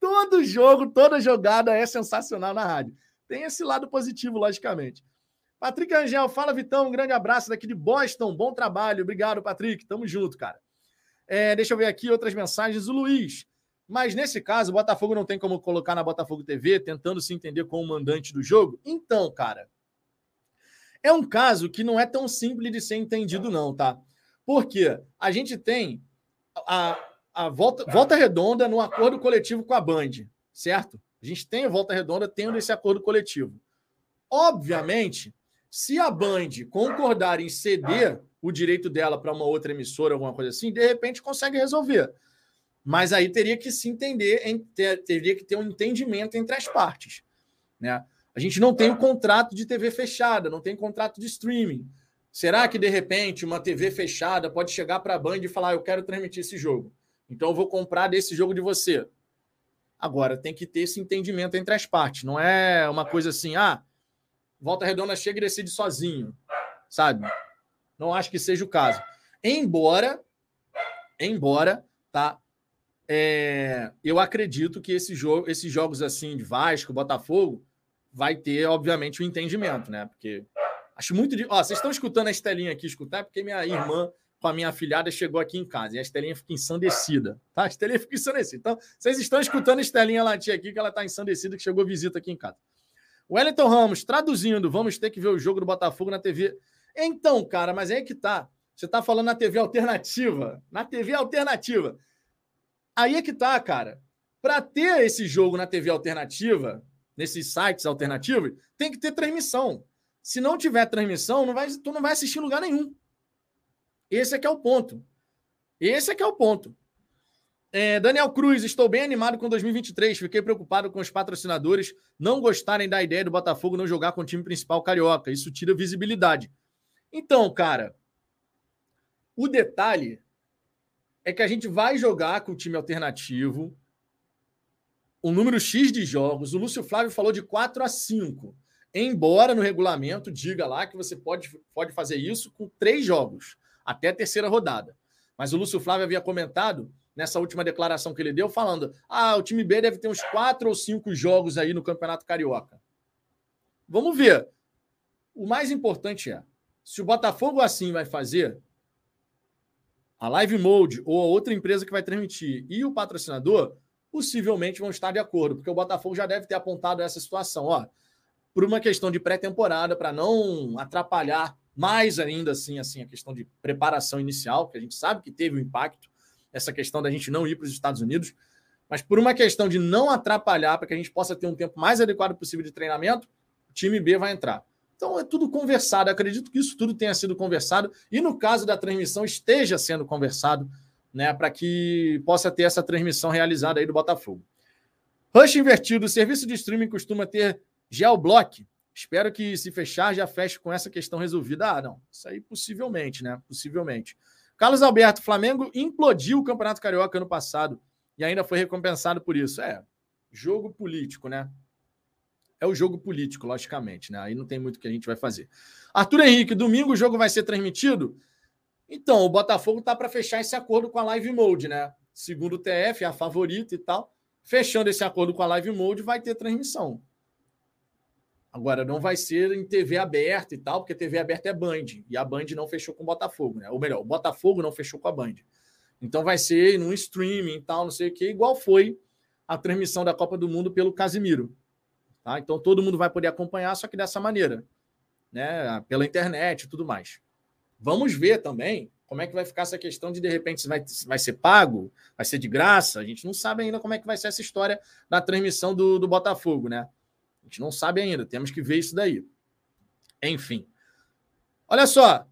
todo jogo, toda jogada é sensacional na rádio. Tem esse lado positivo, logicamente. Patrick Angel, fala Vitão, um grande abraço daqui de Boston, bom trabalho, obrigado, Patrick, tamo junto, cara. É, deixa eu ver aqui outras mensagens. O Luiz. Mas nesse caso, o Botafogo não tem como colocar na Botafogo TV, tentando se entender como mandante do jogo. Então, cara, é um caso que não é tão simples de ser entendido, não, tá? Porque a gente tem a, a volta, volta redonda no acordo coletivo com a Band, certo? A gente tem a volta redonda tendo esse acordo coletivo. Obviamente, se a Band concordar em ceder o direito dela para uma outra emissora, alguma coisa assim, de repente consegue resolver. Mas aí teria que se entender, teria que ter um entendimento entre as partes. Né? A gente não tem o um contrato de TV fechada, não tem contrato de streaming. Será que, de repente, uma TV fechada pode chegar para a Band e falar: eu quero transmitir esse jogo, então eu vou comprar desse jogo de você? Agora, tem que ter esse entendimento entre as partes. Não é uma coisa assim, ah, Volta Redonda chega e decide sozinho, sabe? Não acho que seja o caso. Embora, embora, tá? É, eu acredito que esse jogo, esses jogos assim de Vasco, Botafogo, vai ter, obviamente, o um entendimento, né? Porque acho muito. De... Ó, vocês estão escutando a Estelinha aqui escutar, porque minha irmã com a minha afilhada chegou aqui em casa e a Estelinha fica ensandecida, tá? A Estelinha fica ensandecida. Então, vocês estão escutando a Estelinha latir aqui, que ela tá ensandecida, que chegou visita aqui em casa. Wellington Ramos, traduzindo, vamos ter que ver o jogo do Botafogo na TV então, cara, mas é que tá. Você tá falando na TV alternativa. Na TV alternativa. Aí é que tá, cara. Para ter esse jogo na TV alternativa, nesses sites alternativos, tem que ter transmissão. Se não tiver transmissão, não vai, tu não vai assistir lugar nenhum. Esse é que é o ponto. Esse é que é o ponto. É, Daniel Cruz, estou bem animado com 2023. Fiquei preocupado com os patrocinadores não gostarem da ideia do Botafogo não jogar com o time principal carioca. Isso tira visibilidade. Então, cara, o detalhe é que a gente vai jogar com o time alternativo um número X de jogos. O Lúcio Flávio falou de 4 a 5. Embora no regulamento diga lá que você pode, pode fazer isso com três jogos, até a terceira rodada. Mas o Lúcio Flávio havia comentado nessa última declaração que ele deu, falando: ah, o time B deve ter uns quatro ou cinco jogos aí no Campeonato Carioca. Vamos ver. O mais importante é: se o Botafogo assim vai fazer, a Live Mode ou a outra empresa que vai transmitir e o patrocinador possivelmente vão estar de acordo, porque o Botafogo já deve ter apontado essa situação, ó, por uma questão de pré-temporada, para não atrapalhar mais ainda assim, assim a questão de preparação inicial, que a gente sabe que teve um impacto, essa questão da gente não ir para os Estados Unidos, mas por uma questão de não atrapalhar, para que a gente possa ter um tempo mais adequado possível de treinamento, o time B vai entrar. Então é tudo conversado. Eu acredito que isso tudo tenha sido conversado e no caso da transmissão esteja sendo conversado né, para que possa ter essa transmissão realizada aí do Botafogo. Rush invertido, o serviço de streaming costuma ter geoblock. Espero que se fechar já feche com essa questão resolvida. Ah, não, isso aí possivelmente, né? Possivelmente. Carlos Alberto, Flamengo implodiu o Campeonato Carioca ano passado e ainda foi recompensado por isso. É, jogo político, né? É o jogo político, logicamente, né? Aí não tem muito que a gente vai fazer. Arthur Henrique, domingo o jogo vai ser transmitido? Então, o Botafogo tá para fechar esse acordo com a Live Mode, né? Segundo o TF, é a favorita e tal. Fechando esse acordo com a Live Mode, vai ter transmissão. Agora, não vai ser em TV aberta e tal, porque TV aberta é Band. E a Band não fechou com o Botafogo, né? Ou melhor, o Botafogo não fechou com a Band. Então vai ser num streaming e tal, não sei o quê, igual foi a transmissão da Copa do Mundo pelo Casimiro. Tá? Então todo mundo vai poder acompanhar, só que dessa maneira, né? Pela internet e tudo mais. Vamos ver também como é que vai ficar essa questão de de repente se vai, vai ser pago, vai ser de graça. A gente não sabe ainda como é que vai ser essa história da transmissão do, do Botafogo, né? A gente não sabe ainda, temos que ver isso daí. Enfim. Olha só,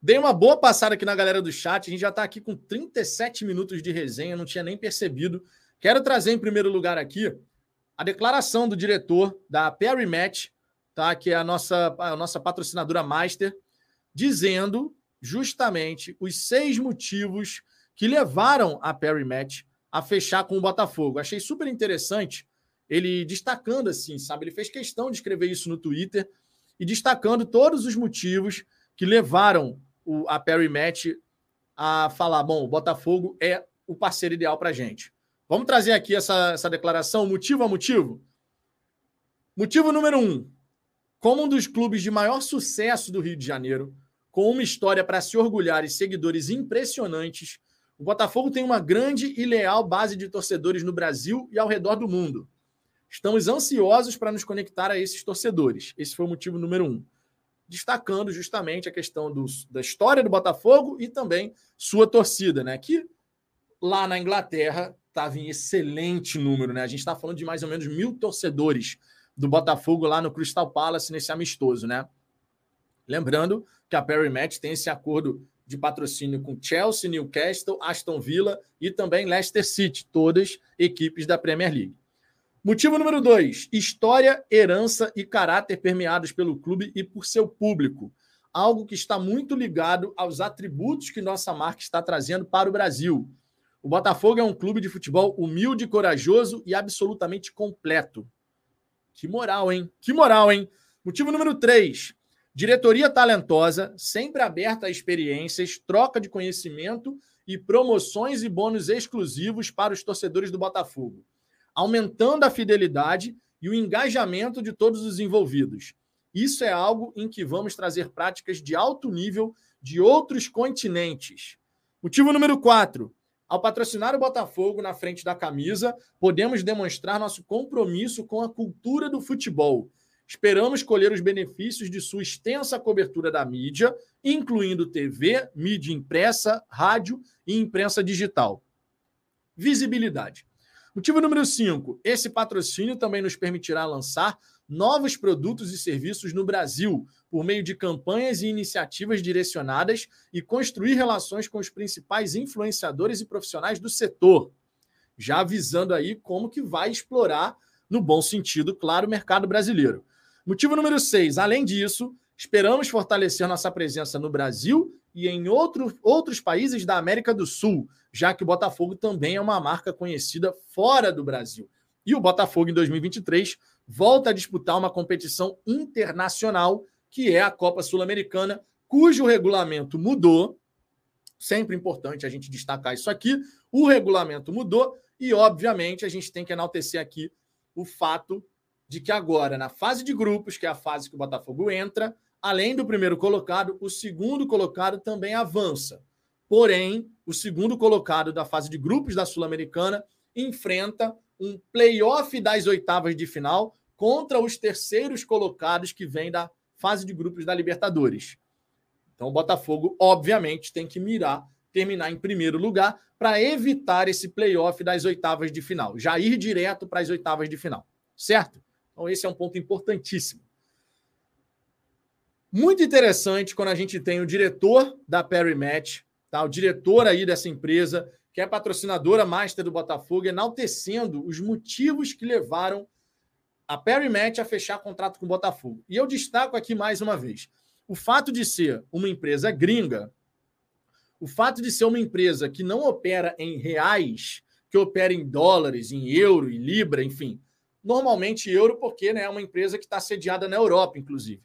dei uma boa passada aqui na galera do chat. A gente já está aqui com 37 minutos de resenha, não tinha nem percebido. Quero trazer em primeiro lugar aqui a declaração do diretor da Perry Match, tá? que é a nossa, a nossa patrocinadora master, dizendo justamente os seis motivos que levaram a Perry Match a fechar com o Botafogo. Achei super interessante ele destacando assim, sabe? Ele fez questão de escrever isso no Twitter e destacando todos os motivos que levaram o, a Perry Match a falar: bom, o Botafogo é o parceiro ideal para gente. Vamos trazer aqui essa, essa declaração, motivo a motivo? Motivo número um: como um dos clubes de maior sucesso do Rio de Janeiro, com uma história para se orgulhar e seguidores impressionantes, o Botafogo tem uma grande e leal base de torcedores no Brasil e ao redor do mundo. Estamos ansiosos para nos conectar a esses torcedores. Esse foi o motivo número um. Destacando justamente a questão do, da história do Botafogo e também sua torcida, né? Que lá na Inglaterra estava em excelente número, né? A gente está falando de mais ou menos mil torcedores do Botafogo lá no Crystal Palace nesse amistoso, né? Lembrando que a Perry Match tem esse acordo de patrocínio com Chelsea, Newcastle, Aston Villa e também Leicester City, todas equipes da Premier League. Motivo número dois: história, herança e caráter permeados pelo clube e por seu público. Algo que está muito ligado aos atributos que nossa marca está trazendo para o Brasil. O Botafogo é um clube de futebol humilde, corajoso e absolutamente completo. Que moral, hein? Que moral, hein? Motivo número três: diretoria talentosa, sempre aberta a experiências, troca de conhecimento e promoções e bônus exclusivos para os torcedores do Botafogo aumentando a fidelidade e o engajamento de todos os envolvidos. Isso é algo em que vamos trazer práticas de alto nível de outros continentes. Motivo número 4. Ao patrocinar o Botafogo na frente da camisa, podemos demonstrar nosso compromisso com a cultura do futebol. Esperamos colher os benefícios de sua extensa cobertura da mídia, incluindo TV, mídia impressa, rádio e imprensa digital. Visibilidade. Motivo número 5. Esse patrocínio também nos permitirá lançar novos produtos e serviços no Brasil, por meio de campanhas e iniciativas direcionadas e construir relações com os principais influenciadores e profissionais do setor. Já avisando aí como que vai explorar, no bom sentido, claro, o mercado brasileiro. Motivo número 6. Além disso, esperamos fortalecer nossa presença no Brasil e em outro, outros países da América do Sul, já que o Botafogo também é uma marca conhecida fora do Brasil. E o Botafogo, em 2023, volta a disputar uma competição internacional, que é a Copa Sul-Americana, cujo regulamento mudou. Sempre importante a gente destacar isso aqui. O regulamento mudou e, obviamente, a gente tem que enaltecer aqui o fato de que agora, na fase de grupos, que é a fase que o Botafogo entra, além do primeiro colocado, o segundo colocado também avança. Porém, o segundo colocado da fase de grupos da Sul-Americana enfrenta um playoff das oitavas de final contra os terceiros colocados que vêm da fase de grupos da Libertadores. Então, o Botafogo, obviamente, tem que mirar terminar em primeiro lugar para evitar esse playoff das oitavas de final, já ir direto para as oitavas de final, certo? Então, esse é um ponto importantíssimo. Muito interessante quando a gente tem o diretor da Perry Match, tá? o diretor aí dessa empresa, que é patrocinadora master do Botafogo, enaltecendo os motivos que levaram a Perry Match a fechar contrato com o Botafogo. E eu destaco aqui mais uma vez: o fato de ser uma empresa gringa, o fato de ser uma empresa que não opera em reais, que opera em dólares, em euro, em libra, enfim, normalmente euro, porque né, é uma empresa que está sediada na Europa, inclusive.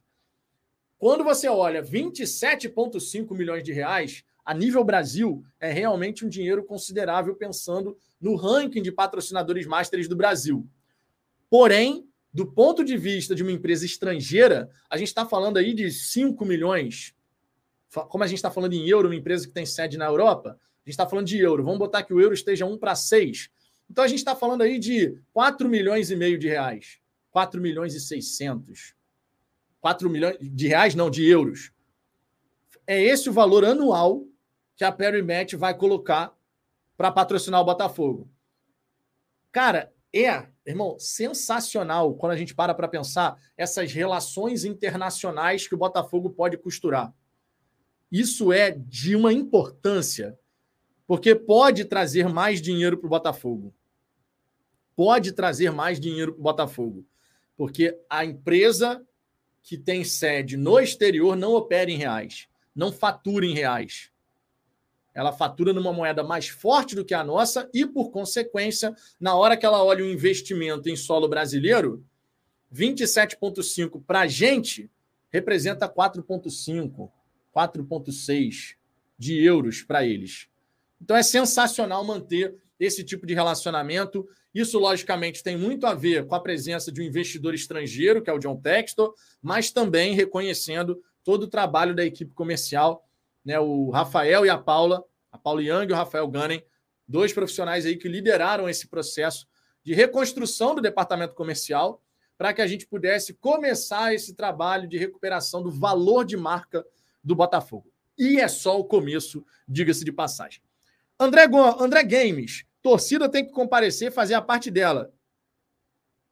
Quando você olha 27,5 milhões de reais, a nível Brasil, é realmente um dinheiro considerável pensando no ranking de patrocinadores masters do Brasil. Porém, do ponto de vista de uma empresa estrangeira, a gente está falando aí de 5 milhões. Como a gente está falando em euro, uma empresa que tem sede na Europa, a gente está falando de euro. Vamos botar que o euro esteja 1 para 6. Então a gente está falando aí de 4 milhões e meio de reais. 4 milhões e 600. 4 milhões de reais, não, de euros. É esse o valor anual que a Perry Match vai colocar para patrocinar o Botafogo. Cara, é, irmão, sensacional quando a gente para para pensar essas relações internacionais que o Botafogo pode costurar. Isso é de uma importância, porque pode trazer mais dinheiro para o Botafogo pode trazer mais dinheiro para o Botafogo. Porque a empresa que tem sede no exterior não opera em reais, não fatura em reais. Ela fatura numa moeda mais forte do que a nossa e, por consequência, na hora que ela olha o investimento em solo brasileiro, 27,5 para a gente representa 4,5, 4,6 de euros para eles. Então é sensacional manter esse tipo de relacionamento. Isso, logicamente, tem muito a ver com a presença de um investidor estrangeiro, que é o John Textor, mas também reconhecendo todo o trabalho da equipe comercial, né? O Rafael e a Paula, a Paula Young e o Rafael Gunning, dois profissionais aí que lideraram esse processo de reconstrução do departamento comercial para que a gente pudesse começar esse trabalho de recuperação do valor de marca do Botafogo. E é só o começo, diga-se de passagem. André, André Games, Torcida tem que comparecer, fazer a parte dela.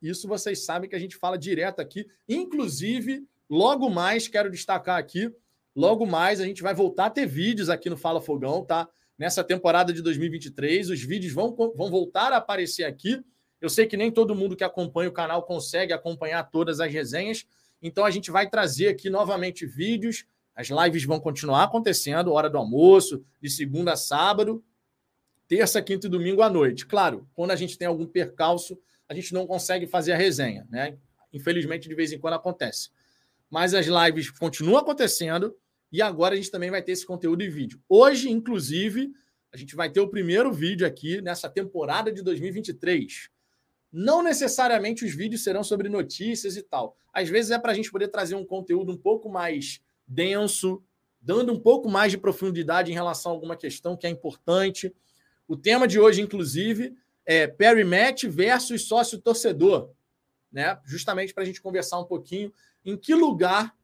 Isso vocês sabem que a gente fala direto aqui. Inclusive, logo mais, quero destacar aqui, logo mais a gente vai voltar a ter vídeos aqui no Fala Fogão, tá? Nessa temporada de 2023, os vídeos vão, vão voltar a aparecer aqui. Eu sei que nem todo mundo que acompanha o canal consegue acompanhar todas as resenhas, então a gente vai trazer aqui novamente vídeos. As lives vão continuar acontecendo, hora do almoço, de segunda a sábado terça, quinta e domingo à noite. Claro, quando a gente tem algum percalço, a gente não consegue fazer a resenha, né? Infelizmente, de vez em quando acontece. Mas as lives continuam acontecendo e agora a gente também vai ter esse conteúdo em vídeo. Hoje, inclusive, a gente vai ter o primeiro vídeo aqui nessa temporada de 2023. Não necessariamente os vídeos serão sobre notícias e tal. Às vezes é para a gente poder trazer um conteúdo um pouco mais denso, dando um pouco mais de profundidade em relação a alguma questão que é importante. O tema de hoje, inclusive, é Perry Match versus sócio torcedor, né? Justamente para a gente conversar um pouquinho em que lugar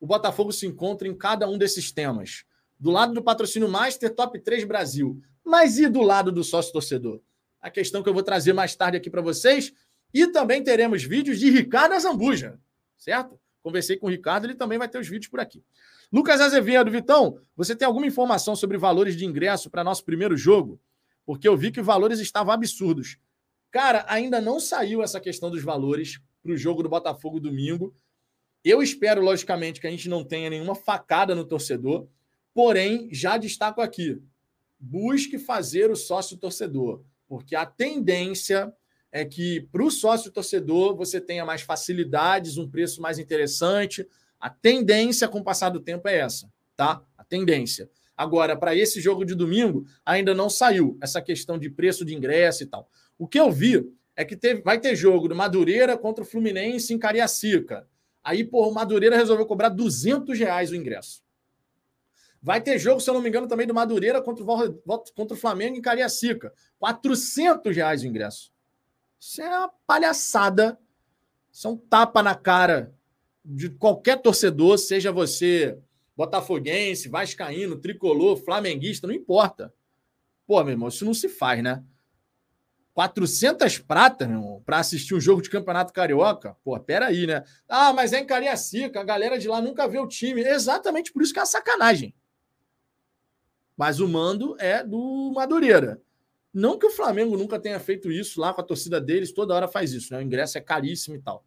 o Botafogo se encontra em cada um desses temas. Do lado do patrocínio Master, top 3 Brasil. Mas e do lado do sócio torcedor? A questão que eu vou trazer mais tarde aqui para vocês. E também teremos vídeos de Ricardo Azambuja, certo? Conversei com o Ricardo, ele também vai ter os vídeos por aqui. Lucas Azevedo, Vitão, você tem alguma informação sobre valores de ingresso para nosso primeiro jogo? Porque eu vi que os valores estavam absurdos. Cara, ainda não saiu essa questão dos valores para o jogo do Botafogo domingo. Eu espero, logicamente, que a gente não tenha nenhuma facada no torcedor, porém, já destaco aqui: busque fazer o sócio torcedor, porque a tendência é que para o sócio torcedor você tenha mais facilidades, um preço mais interessante. A tendência com o passar do tempo é essa, tá? A tendência. Agora, para esse jogo de domingo, ainda não saiu essa questão de preço de ingresso e tal. O que eu vi é que teve, vai ter jogo do Madureira contra o Fluminense em Cariacica. Aí, pô, o Madureira resolveu cobrar 200 reais o ingresso. Vai ter jogo, se eu não me engano, também do Madureira contra o, contra o Flamengo em Cariacica. 400 reais o ingresso. Isso é uma palhaçada. Isso é um tapa na cara de qualquer torcedor, seja você botafoguense, vascaíno, tricolor, flamenguista, não importa. Pô, meu irmão, isso não se faz, né? 400 pratas, meu irmão, para assistir um jogo de campeonato carioca? Pô, peraí, né? Ah, mas é em Cariacica, a galera de lá nunca vê o time. Exatamente por isso que é uma sacanagem. Mas o mando é do Madureira. Não que o Flamengo nunca tenha feito isso lá com a torcida deles, toda hora faz isso, né? O ingresso é caríssimo e tal.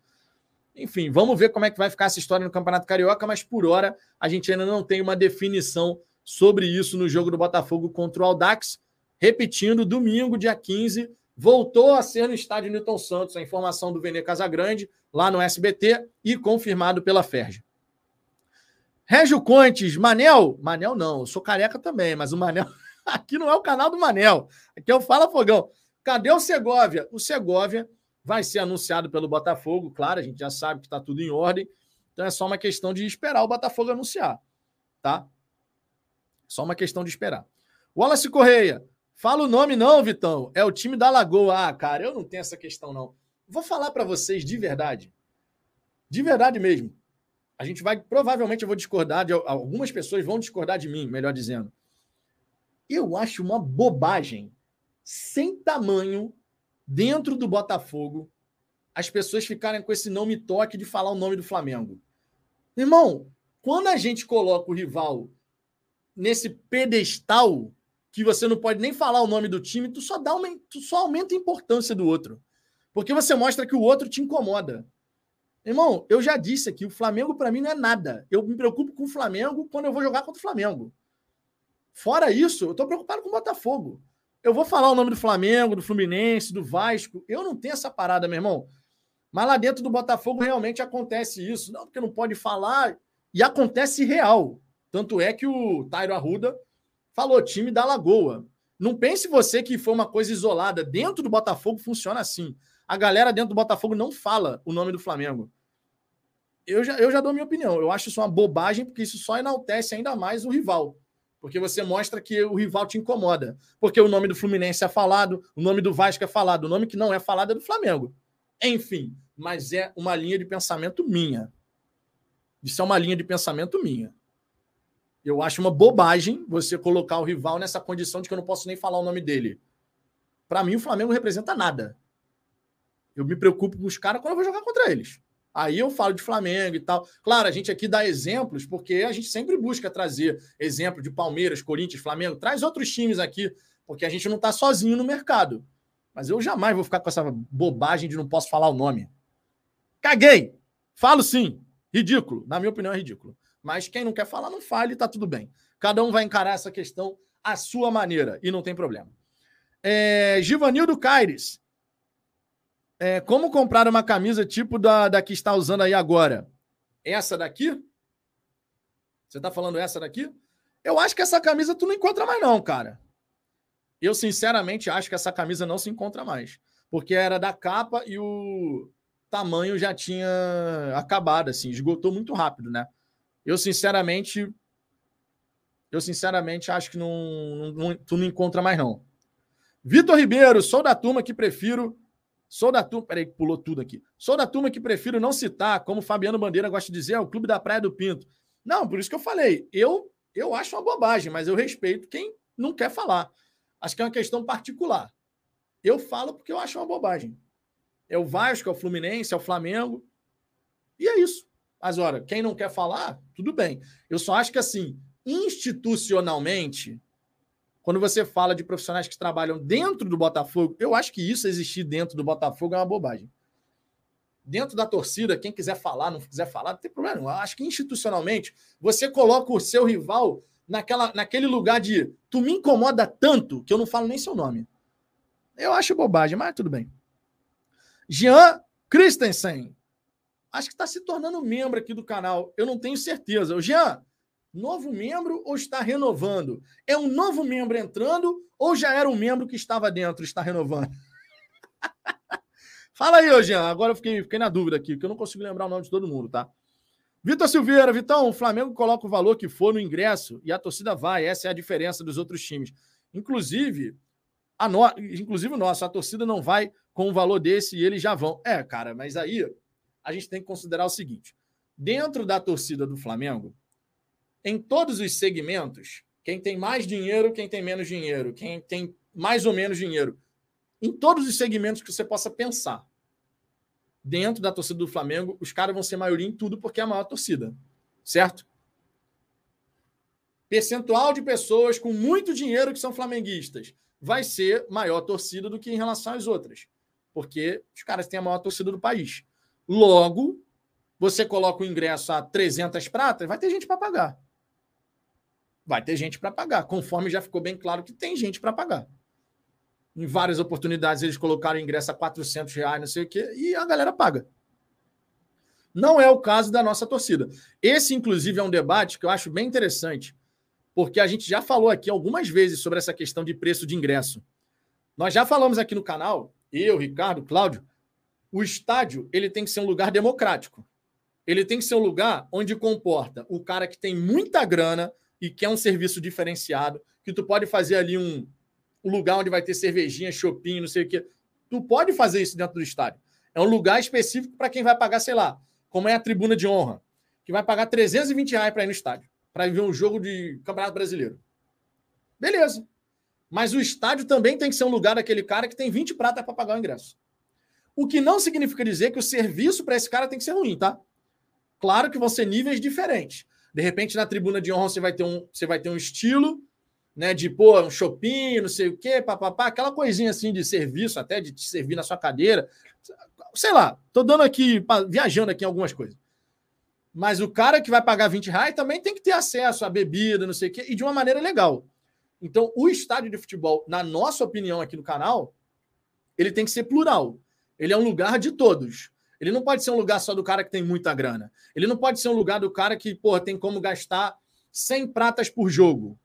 Enfim, vamos ver como é que vai ficar essa história no Campeonato Carioca, mas por hora a gente ainda não tem uma definição sobre isso no jogo do Botafogo contra o Aldax. Repetindo, domingo, dia 15, voltou a ser no estádio Newton Santos, a informação do Vene Casagrande, lá no SBT, e confirmado pela Ferge. Régio Contes, Manel. Manel não, eu sou careca também, mas o Manel. Aqui não é o canal do Manel. Aqui é o Fala Fogão. Cadê o Segovia? O Segovia vai ser anunciado pelo Botafogo, claro, a gente já sabe que está tudo em ordem. Então é só uma questão de esperar o Botafogo anunciar, tá? Só uma questão de esperar. Wallace Correia. Fala o nome não, Vitão. É o time da Lagoa. Ah, cara, eu não tenho essa questão não. Vou falar para vocês de verdade. De verdade mesmo. A gente vai, provavelmente eu vou discordar, de, algumas pessoas vão discordar de mim, melhor dizendo. Eu acho uma bobagem sem tamanho dentro do Botafogo as pessoas ficarem com esse nome toque de falar o nome do Flamengo. Irmão, quando a gente coloca o rival nesse pedestal que você não pode nem falar o nome do time, tu só dá uma, tu só aumenta a importância do outro. Porque você mostra que o outro te incomoda. Irmão, eu já disse aqui, o Flamengo para mim não é nada. Eu me preocupo com o Flamengo quando eu vou jogar contra o Flamengo. Fora isso, eu estou preocupado com o Botafogo. Eu vou falar o nome do Flamengo, do Fluminense, do Vasco. Eu não tenho essa parada, meu irmão. Mas lá dentro do Botafogo realmente acontece isso. Não, porque não pode falar. E acontece real. Tanto é que o Tairo Arruda falou time da Lagoa. Não pense você que foi uma coisa isolada. Dentro do Botafogo funciona assim. A galera dentro do Botafogo não fala o nome do Flamengo. Eu já, eu já dou minha opinião. Eu acho isso uma bobagem, porque isso só enaltece ainda mais o rival. Porque você mostra que o rival te incomoda. Porque o nome do Fluminense é falado, o nome do Vasco é falado, o nome que não é falado é do Flamengo. Enfim, mas é uma linha de pensamento minha. Isso é uma linha de pensamento minha. Eu acho uma bobagem você colocar o rival nessa condição de que eu não posso nem falar o nome dele. Para mim, o Flamengo representa nada. Eu me preocupo com os caras quando eu vou jogar contra eles. Aí eu falo de Flamengo e tal. Claro, a gente aqui dá exemplos, porque a gente sempre busca trazer exemplo de Palmeiras, Corinthians, Flamengo. Traz outros times aqui, porque a gente não está sozinho no mercado. Mas eu jamais vou ficar com essa bobagem de não posso falar o nome. Caguei! Falo sim. Ridículo. Na minha opinião, é ridículo. Mas quem não quer falar, não fale, tá tudo bem. Cada um vai encarar essa questão à sua maneira e não tem problema. É, Givanildo Caires. É, como comprar uma camisa tipo da, da que está usando aí agora? Essa daqui? Você está falando essa daqui? Eu acho que essa camisa tu não encontra mais, não, cara. Eu, sinceramente, acho que essa camisa não se encontra mais. Porque era da capa e o tamanho já tinha acabado, assim, esgotou muito rápido, né? Eu, sinceramente, eu, sinceramente, acho que não, não, tu não encontra mais, não. Vitor Ribeiro, sou da turma que prefiro Sou da turma. Peraí, pulou tudo aqui. Sou da turma que prefiro não citar, como Fabiano Bandeira gosta de dizer, é o Clube da Praia do Pinto. Não, por isso que eu falei. Eu, eu acho uma bobagem, mas eu respeito quem não quer falar. Acho que é uma questão particular. Eu falo porque eu acho uma bobagem. É o Vasco, é o Fluminense, é o Flamengo. E é isso. Mas, olha, quem não quer falar, tudo bem. Eu só acho que, assim, institucionalmente, quando você fala de profissionais que trabalham dentro do Botafogo, eu acho que isso existir dentro do Botafogo é uma bobagem. Dentro da torcida, quem quiser falar, não quiser falar, não tem problema. Eu acho que institucionalmente, você coloca o seu rival naquela, naquele lugar de tu me incomoda tanto que eu não falo nem seu nome. Eu acho bobagem, mas tudo bem. Jean Christensen. Acho que está se tornando membro aqui do canal. Eu não tenho certeza. O Jean, novo membro ou está renovando? É um novo membro entrando ou já era um membro que estava dentro, está renovando? Fala aí, Jean. Agora eu fiquei, fiquei na dúvida aqui, porque eu não consigo lembrar o nome de todo mundo, tá? Vitor Silveira, Vitão, o Flamengo coloca o valor que for no ingresso e a torcida vai. Essa é a diferença dos outros times. Inclusive, a no... inclusive o nosso, a torcida não vai com um valor desse e eles já vão. É, cara, mas aí a gente tem que considerar o seguinte: dentro da torcida do Flamengo, em todos os segmentos, quem tem mais dinheiro, quem tem menos dinheiro, quem tem mais ou menos dinheiro, em todos os segmentos que você possa pensar. Dentro da torcida do Flamengo, os caras vão ser maioria em tudo porque é a maior torcida, certo? percentual de pessoas com muito dinheiro que são flamenguistas vai ser maior torcida do que em relação às outras, porque os caras têm a maior torcida do país. Logo, você coloca o ingresso a 300 pratas, vai ter gente para pagar. Vai ter gente para pagar, conforme já ficou bem claro que tem gente para pagar. Em várias oportunidades eles colocaram ingresso a 400 reais, não sei o quê, e a galera paga. Não é o caso da nossa torcida. Esse, inclusive, é um debate que eu acho bem interessante, porque a gente já falou aqui algumas vezes sobre essa questão de preço de ingresso. Nós já falamos aqui no canal, eu, Ricardo, Cláudio, o estádio ele tem que ser um lugar democrático. Ele tem que ser um lugar onde comporta o cara que tem muita grana e quer um serviço diferenciado, que tu pode fazer ali um, um lugar onde vai ter cervejinha, shopping, não sei o quê. Tu pode fazer isso dentro do estádio. É um lugar específico para quem vai pagar, sei lá, como é a tribuna de honra, que vai pagar 320 reais para ir no estádio, para ver um jogo de Campeonato Brasileiro. Beleza. Mas o estádio também tem que ser um lugar daquele cara que tem 20 pratas para pagar o ingresso. O que não significa dizer que o serviço para esse cara tem que ser ruim, tá? Claro que vão ser níveis diferentes. De repente, na tribuna de honra, você vai ter um, você vai ter um estilo, né? De pô, um shopping, não sei o quê, papapá, aquela coisinha assim de serviço, até de te servir na sua cadeira sei lá, tô dando aqui, viajando aqui em algumas coisas. Mas o cara que vai pagar 20 reais também tem que ter acesso à bebida, não sei o quê, e de uma maneira legal. Então, o estádio de futebol, na nossa opinião aqui no canal, ele tem que ser plural. Ele é um lugar de todos. Ele não pode ser um lugar só do cara que tem muita grana. Ele não pode ser um lugar do cara que, porra, tem como gastar 100 pratas por jogo.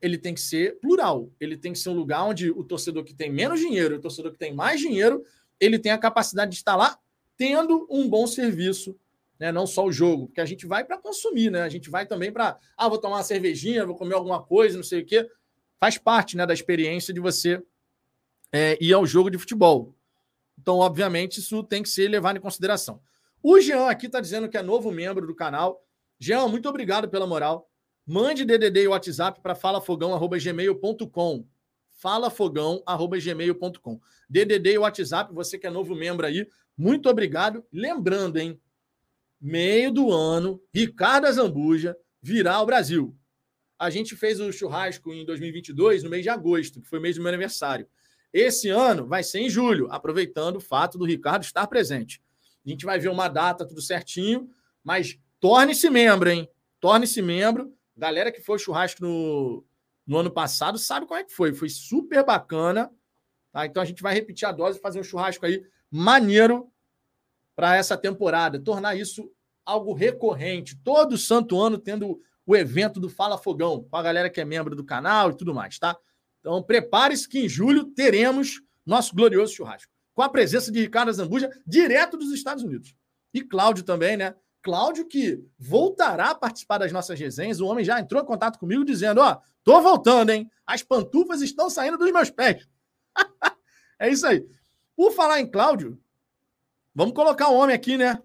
Ele tem que ser plural. Ele tem que ser um lugar onde o torcedor que tem menos dinheiro o torcedor que tem mais dinheiro ele tem a capacidade de estar lá tendo um bom serviço, né? não só o jogo, porque a gente vai para consumir, né? a gente vai também para, ah, vou tomar uma cervejinha, vou comer alguma coisa, não sei o quê. Faz parte né, da experiência de você é, ir ao jogo de futebol. Então, obviamente, isso tem que ser levado em consideração. O Jean aqui está dizendo que é novo membro do canal. Jean, muito obrigado pela moral. Mande DDD e WhatsApp para falafogão.gmail.com falafogão.gmail.com. DDD e WhatsApp, você que é novo membro aí, muito obrigado. Lembrando, hein? Meio do ano, Ricardo Azambuja virá ao Brasil. A gente fez o churrasco em 2022, no mês de agosto, que foi o mês do meu aniversário. Esse ano vai ser em julho, aproveitando o fato do Ricardo estar presente. A gente vai ver uma data, tudo certinho, mas torne-se membro, hein? Torne-se membro. Galera que foi churrasco no, no ano passado, sabe como é que foi? Foi super bacana. Tá? Então a gente vai repetir a dose e fazer um churrasco aí maneiro para essa temporada, tornar isso algo recorrente, todo santo ano tendo o evento do Fala Fogão, com a galera que é membro do canal e tudo mais, tá? Então prepare-se que em julho teremos nosso glorioso churrasco, com a presença de Ricardo Zambuja, direto dos Estados Unidos. E Cláudio também, né? Cláudio, que voltará a participar das nossas resenhas. O homem já entrou em contato comigo dizendo: Ó, tô voltando, hein? As pantufas estão saindo dos meus pés. é isso aí. Por falar em Cláudio, vamos colocar o homem aqui, né?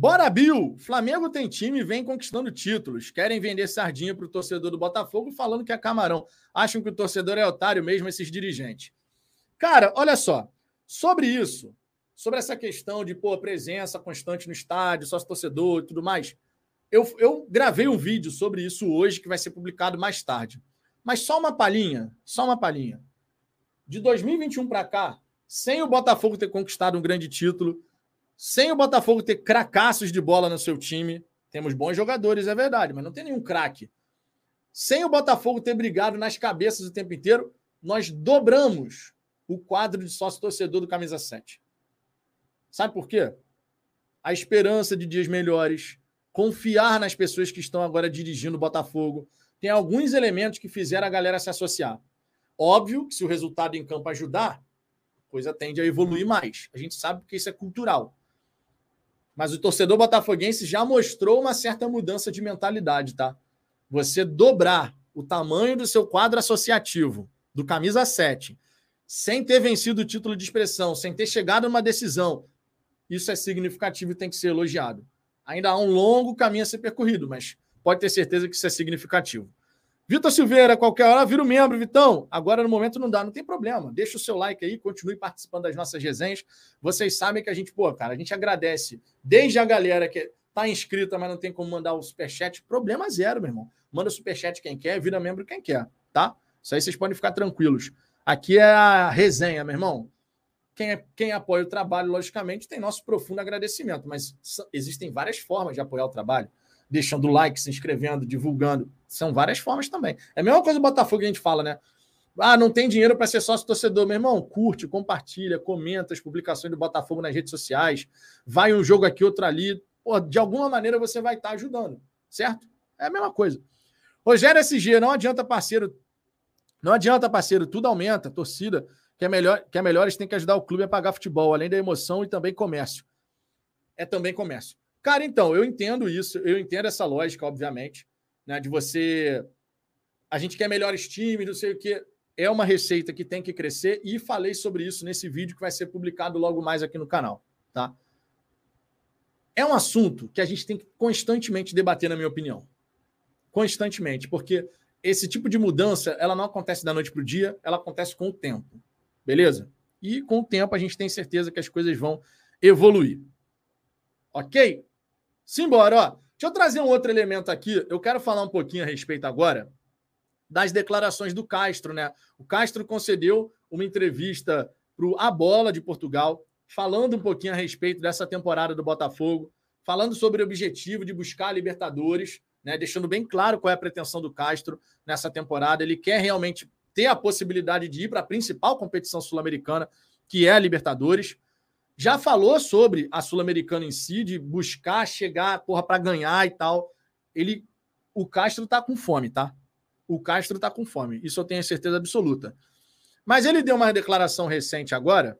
Bora, Bill! Flamengo tem time e vem conquistando títulos. Querem vender sardinha para o torcedor do Botafogo falando que é camarão. Acham que o torcedor é otário mesmo, esses dirigentes. Cara, olha só. Sobre isso, sobre essa questão de pô, presença constante no estádio, sócio torcedor e tudo mais, eu, eu gravei um vídeo sobre isso hoje que vai ser publicado mais tarde. Mas só uma palhinha, só uma palhinha. De 2021 para cá, sem o Botafogo ter conquistado um grande título, sem o Botafogo ter cracaços de bola no seu time, temos bons jogadores, é verdade, mas não tem nenhum craque. Sem o Botafogo ter brigado nas cabeças o tempo inteiro, nós dobramos o quadro de sócio torcedor do Camisa 7. Sabe por quê? A esperança de dias melhores, confiar nas pessoas que estão agora dirigindo o Botafogo. Tem alguns elementos que fizeram a galera se associar. Óbvio que se o resultado em campo ajudar, a coisa tende a evoluir mais. A gente sabe que isso é cultural. Mas o torcedor botafoguense já mostrou uma certa mudança de mentalidade, tá? Você dobrar o tamanho do seu quadro associativo, do camisa 7, sem ter vencido o título de expressão, sem ter chegado a uma decisão, isso é significativo e tem que ser elogiado. Ainda há um longo caminho a ser percorrido, mas pode ter certeza que isso é significativo. Vitor Silveira, qualquer hora vira um membro, Vitão. Agora no momento não dá, não tem problema. Deixa o seu like aí, continue participando das nossas resenhas. Vocês sabem que a gente, pô, cara, a gente agradece desde a galera que tá inscrita, mas não tem como mandar o superchat. Problema zero, meu irmão. Manda superchat quem quer, vira membro quem quer, tá? Isso aí vocês podem ficar tranquilos. Aqui é a resenha, meu irmão. Quem, é, quem apoia o trabalho, logicamente, tem nosso profundo agradecimento, mas existem várias formas de apoiar o trabalho. Deixando like, se inscrevendo, divulgando. São várias formas também. É a mesma coisa do Botafogo que a gente fala, né? Ah, não tem dinheiro para ser sócio torcedor. Meu irmão, curte, compartilha, comenta as publicações do Botafogo nas redes sociais. Vai um jogo aqui, outro ali. Pô, de alguma maneira você vai estar ajudando, certo? É a mesma coisa. Rogério SG, não adianta, parceiro, não adianta, parceiro, tudo aumenta, torcida. Que é melhor, que é melhores tem que ajudar o clube a pagar futebol, além da emoção e também comércio. É também comércio. Cara, então, eu entendo isso, eu entendo essa lógica, obviamente, né, de você. A gente quer melhores times, não sei o quê. É uma receita que tem que crescer e falei sobre isso nesse vídeo que vai ser publicado logo mais aqui no canal, tá? É um assunto que a gente tem que constantemente debater, na minha opinião. Constantemente, porque esse tipo de mudança, ela não acontece da noite para o dia, ela acontece com o tempo. Beleza? E com o tempo a gente tem certeza que as coisas vão evoluir. Ok? Simbora, ó. Deixa eu trazer um outro elemento aqui. Eu quero falar um pouquinho a respeito agora das declarações do Castro, né? O Castro concedeu uma entrevista para A Bola de Portugal, falando um pouquinho a respeito dessa temporada do Botafogo, falando sobre o objetivo de buscar a Libertadores né, deixando bem claro qual é a pretensão do Castro nessa temporada. Ele quer realmente ter a possibilidade de ir para a principal competição sul-americana, que é a Libertadores. Já falou sobre a Sul-Americana em si, de buscar chegar para ganhar e tal. Ele, o Castro está com fome, tá? O Castro está com fome. Isso eu tenho certeza absoluta. Mas ele deu uma declaração recente agora,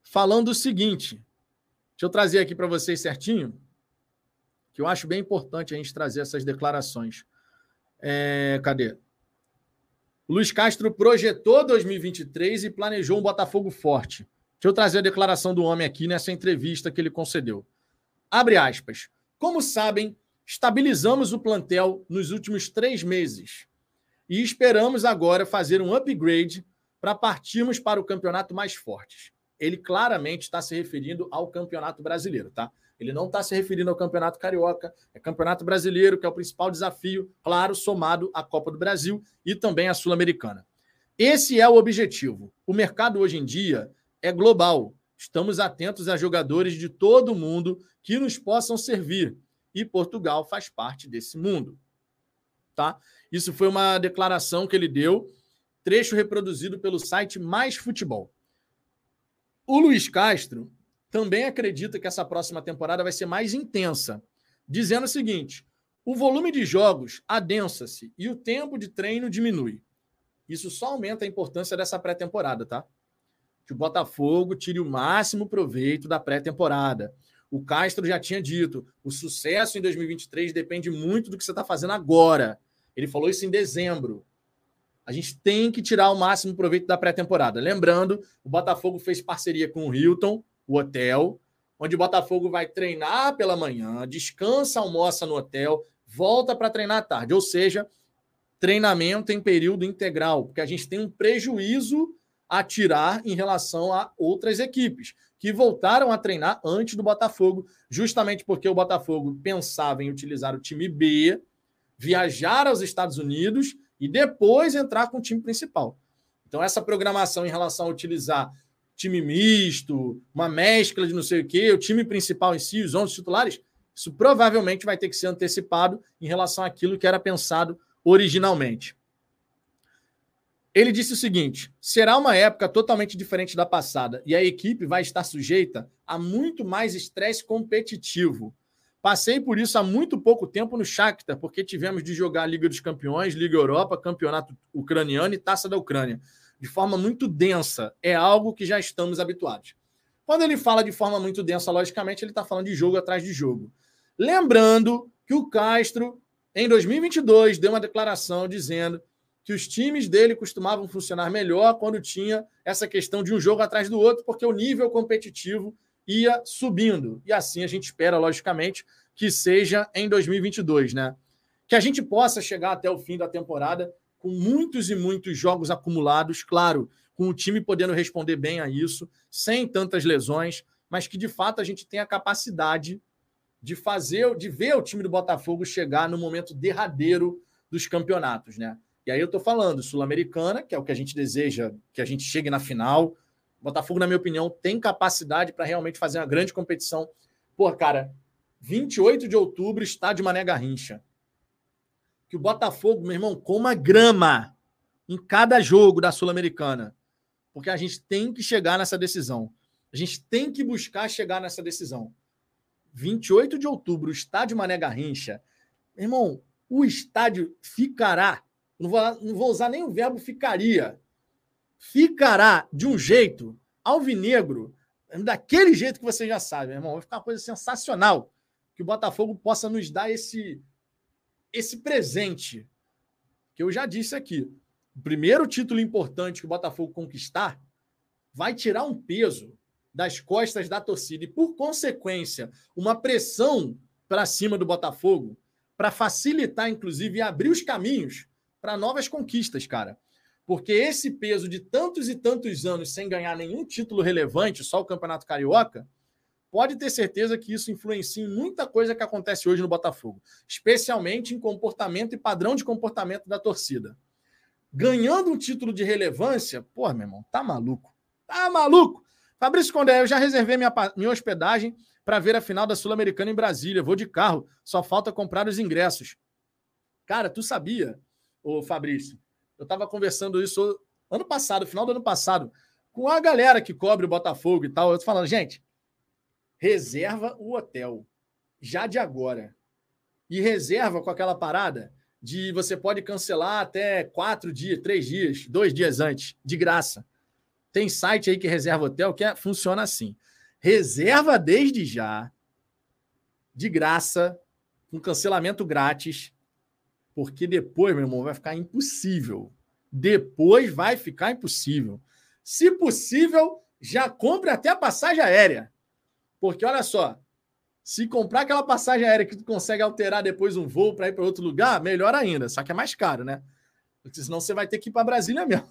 falando o seguinte. Deixa eu trazer aqui para vocês certinho que eu acho bem importante a gente trazer essas declarações. É, cadê? Luiz Castro projetou 2023 e planejou um Botafogo forte. Deixa eu trazer a declaração do homem aqui nessa entrevista que ele concedeu. Abre aspas. Como sabem, estabilizamos o plantel nos últimos três meses e esperamos agora fazer um upgrade para partirmos para o campeonato mais forte. Ele claramente está se referindo ao campeonato brasileiro, tá? Ele não está se referindo ao Campeonato Carioca, é Campeonato Brasileiro, que é o principal desafio, claro, somado à Copa do Brasil e também à Sul-Americana. Esse é o objetivo. O mercado hoje em dia é global. Estamos atentos a jogadores de todo o mundo que nos possam servir. E Portugal faz parte desse mundo. Tá? Isso foi uma declaração que ele deu, trecho reproduzido pelo site Mais Futebol. O Luiz Castro também acredita que essa próxima temporada vai ser mais intensa, dizendo o seguinte: o volume de jogos adensa-se e o tempo de treino diminui. Isso só aumenta a importância dessa pré-temporada, tá? Que o Botafogo tire o máximo proveito da pré-temporada. O Castro já tinha dito: o sucesso em 2023 depende muito do que você está fazendo agora. Ele falou isso em dezembro. A gente tem que tirar o máximo proveito da pré-temporada. Lembrando, o Botafogo fez parceria com o Hilton o hotel, onde o Botafogo vai treinar pela manhã, descansa, almoça no hotel, volta para treinar à tarde. Ou seja, treinamento em período integral, porque a gente tem um prejuízo a tirar em relação a outras equipes que voltaram a treinar antes do Botafogo, justamente porque o Botafogo pensava em utilizar o time B, viajar aos Estados Unidos e depois entrar com o time principal. Então, essa programação em relação a utilizar time misto, uma mescla de não sei o quê, o time principal em si, os 11 titulares, isso provavelmente vai ter que ser antecipado em relação àquilo que era pensado originalmente. Ele disse o seguinte: será uma época totalmente diferente da passada e a equipe vai estar sujeita a muito mais estresse competitivo. Passei por isso há muito pouco tempo no Shakhtar, porque tivemos de jogar Liga dos Campeões, Liga Europa, Campeonato Ucraniano e Taça da Ucrânia de forma muito densa, é algo que já estamos habituados. Quando ele fala de forma muito densa, logicamente, ele está falando de jogo atrás de jogo. Lembrando que o Castro, em 2022, deu uma declaração dizendo que os times dele costumavam funcionar melhor quando tinha essa questão de um jogo atrás do outro, porque o nível competitivo ia subindo. E assim a gente espera, logicamente, que seja em 2022, né? que a gente possa chegar até o fim da temporada com muitos e muitos jogos acumulados, claro, com o time podendo responder bem a isso, sem tantas lesões, mas que de fato a gente tenha a capacidade de fazer, de ver o time do Botafogo chegar no momento derradeiro dos campeonatos, né? E aí eu tô falando Sul-Americana, que é o que a gente deseja, que a gente chegue na final. Botafogo, na minha opinião, tem capacidade para realmente fazer uma grande competição. Pô, cara, 28 de outubro, estádio Mané Garrincha. Que o Botafogo, meu irmão, coma grama em cada jogo da Sul-Americana. Porque a gente tem que chegar nessa decisão. A gente tem que buscar chegar nessa decisão. 28 de outubro, estádio Mané Garrincha. Irmão, o estádio ficará. Não vou, não vou usar nem o verbo ficaria. Ficará de um jeito alvinegro, daquele jeito que você já sabe, meu irmão. Vai ficar uma coisa sensacional que o Botafogo possa nos dar esse, esse presente. Que eu já disse aqui. O primeiro título importante que o Botafogo conquistar vai tirar um peso das costas da torcida e, por consequência, uma pressão para cima do Botafogo para facilitar, inclusive, e abrir os caminhos para novas conquistas, cara. Porque esse peso de tantos e tantos anos sem ganhar nenhum título relevante, só o Campeonato Carioca, pode ter certeza que isso influencia em muita coisa que acontece hoje no Botafogo, especialmente em comportamento e padrão de comportamento da torcida. Ganhando um título de relevância, pô, meu irmão, tá maluco. Tá maluco. Fabrício Condé, eu já reservei minha, minha hospedagem para ver a final da Sul-Americana em Brasília. Vou de carro, só falta comprar os ingressos. Cara, tu sabia, ô Fabrício? Eu estava conversando isso ano passado, final do ano passado, com a galera que cobre o Botafogo e tal. Eu tô falando, gente, reserva o hotel já de agora. E reserva com aquela parada de você pode cancelar até quatro dias, três dias, dois dias antes, de graça. Tem site aí que reserva hotel que é, funciona assim. Reserva desde já, de graça, com cancelamento grátis, porque depois, meu irmão, vai ficar impossível. Depois vai ficar impossível. Se possível, já compre até a passagem aérea. Porque olha só, se comprar aquela passagem aérea que tu consegue alterar depois um voo para ir para outro lugar, melhor ainda. Só que é mais caro, né? Porque senão você vai ter que ir para Brasília mesmo.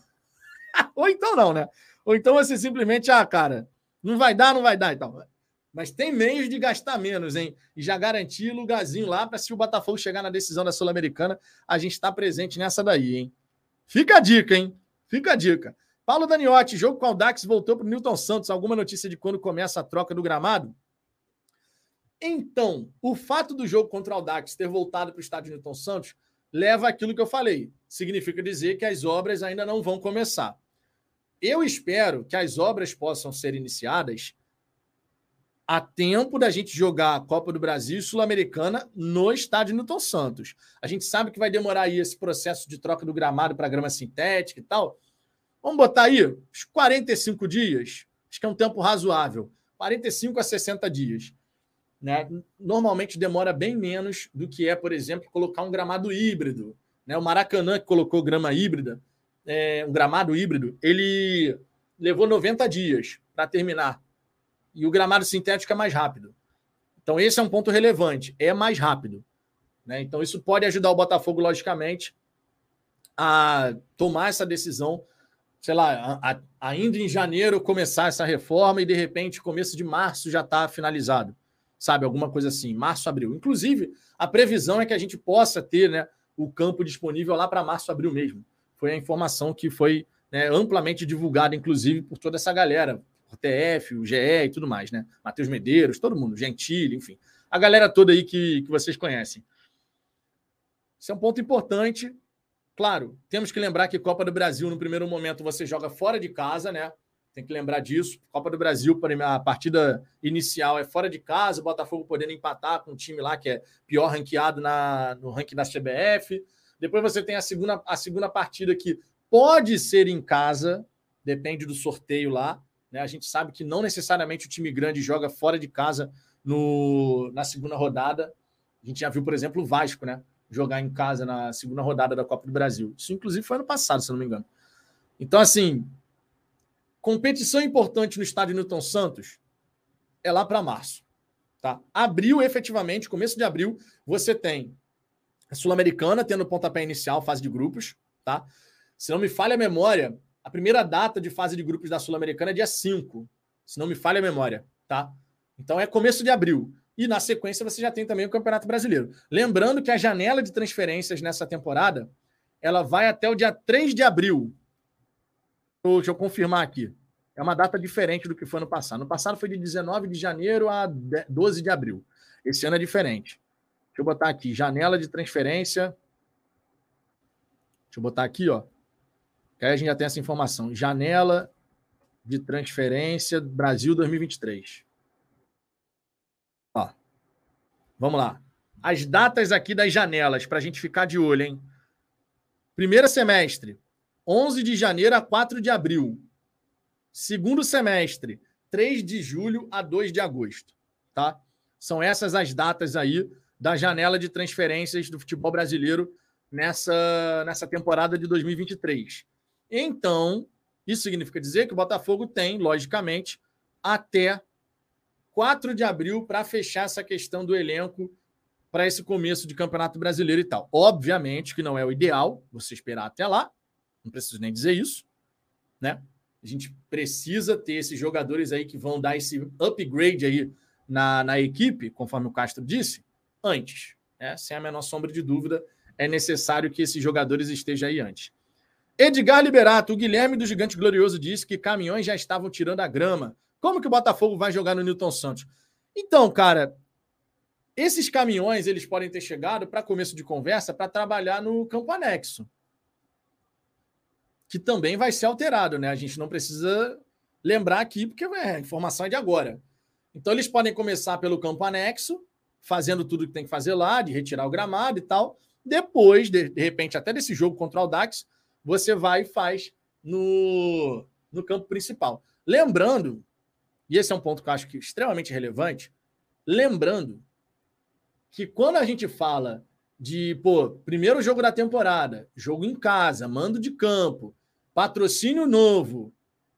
Ou então não, né? Ou então você simplesmente, ah, cara, não vai dar, não vai dar e tal. Mas tem meios de gastar menos, hein? E já garantir lugarzinho lá para se o Botafogo chegar na decisão da Sul-Americana, a gente está presente nessa daí, hein? Fica a dica, hein? Fica a dica. Paulo Daniotti, jogo com o Dax voltou para o Newton Santos. Alguma notícia de quando começa a troca do gramado? Então, o fato do jogo contra o Dax ter voltado para o estádio Newton Santos leva aquilo que eu falei. Significa dizer que as obras ainda não vão começar. Eu espero que as obras possam ser iniciadas a tempo da gente jogar a Copa do Brasil e Sul-Americana no estádio Newton Santos. A gente sabe que vai demorar aí esse processo de troca do gramado para grama sintética e tal. Vamos botar aí uns 45 dias. Acho que é um tempo razoável. 45 a 60 dias. Né? Normalmente demora bem menos do que é, por exemplo, colocar um gramado híbrido. Né? O Maracanã, que colocou grama híbrida, é, um gramado híbrido, ele levou 90 dias para terminar. E o gramado sintético é mais rápido. Então, esse é um ponto relevante. É mais rápido. Né? Então, isso pode ajudar o Botafogo, logicamente, a tomar essa decisão, sei lá, a, a, ainda em janeiro começar essa reforma e, de repente, começo de março já está finalizado. Sabe? Alguma coisa assim, março, abril. Inclusive, a previsão é que a gente possa ter né, o campo disponível lá para março, abril mesmo foi a informação que foi né, amplamente divulgada, inclusive, por toda essa galera, o TF, o GE e tudo mais, né? Matheus Medeiros, todo mundo, Gentili, enfim. A galera toda aí que, que vocês conhecem. Isso é um ponto importante. Claro, temos que lembrar que Copa do Brasil, no primeiro momento, você joga fora de casa, né? Tem que lembrar disso. Copa do Brasil, a partida inicial é fora de casa, o Botafogo podendo empatar com um time lá que é pior ranqueado na, no ranking da CBF. Depois você tem a segunda, a segunda partida que pode ser em casa, depende do sorteio lá. Né? A gente sabe que não necessariamente o time grande joga fora de casa no, na segunda rodada. A gente já viu, por exemplo, o Vasco, né? Jogar em casa na segunda rodada da Copa do Brasil. Isso, inclusive, foi ano passado, se não me engano. Então, assim, competição importante no estádio Newton Santos é lá para março. Tá? Abril, efetivamente, começo de abril, você tem Sul-Americana, tendo pontapé inicial, fase de grupos, tá? Se não me falha a memória, a primeira data de fase de grupos da Sul-Americana é dia 5. Se não me falha a memória, tá? Então é começo de abril. E na sequência você já tem também o Campeonato Brasileiro. Lembrando que a janela de transferências nessa temporada ela vai até o dia 3 de abril. Deixa eu confirmar aqui. É uma data diferente do que foi no passado. No passado foi de 19 de janeiro a 12 de abril. Esse ano é diferente. Deixa eu botar aqui, janela de transferência. Deixa eu botar aqui, ó. Que aí a gente já tem essa informação. Janela de transferência Brasil 2023. Ó. Vamos lá. As datas aqui das janelas, para a gente ficar de olho, hein? Primeiro semestre, 11 de janeiro a 4 de abril. Segundo semestre, 3 de julho a 2 de agosto. Tá? São essas as datas aí da janela de transferências do futebol brasileiro nessa, nessa temporada de 2023. Então, isso significa dizer que o Botafogo tem, logicamente, até 4 de abril para fechar essa questão do elenco para esse começo de Campeonato Brasileiro e tal. Obviamente que não é o ideal você esperar até lá, não preciso nem dizer isso, né? A gente precisa ter esses jogadores aí que vão dar esse upgrade aí na, na equipe, conforme o Castro disse, antes. Né? Sem a menor sombra de dúvida, é necessário que esses jogadores estejam aí antes. Edgar Liberato, o Guilherme do Gigante Glorioso disse que caminhões já estavam tirando a grama. Como que o Botafogo vai jogar no Newton Santos? Então, cara, esses caminhões eles podem ter chegado para começo de conversa para trabalhar no campo anexo, que também vai ser alterado, né? A gente não precisa lembrar aqui porque é, a informação é de agora. Então eles podem começar pelo campo anexo, fazendo tudo que tem que fazer lá, de retirar o gramado e tal. Depois, de, de repente, até desse jogo contra o Dax, você vai e faz no, no campo principal. Lembrando, e esse é um ponto que eu acho que é extremamente relevante, lembrando que quando a gente fala de, pô, primeiro jogo da temporada, jogo em casa, mando de campo, patrocínio novo,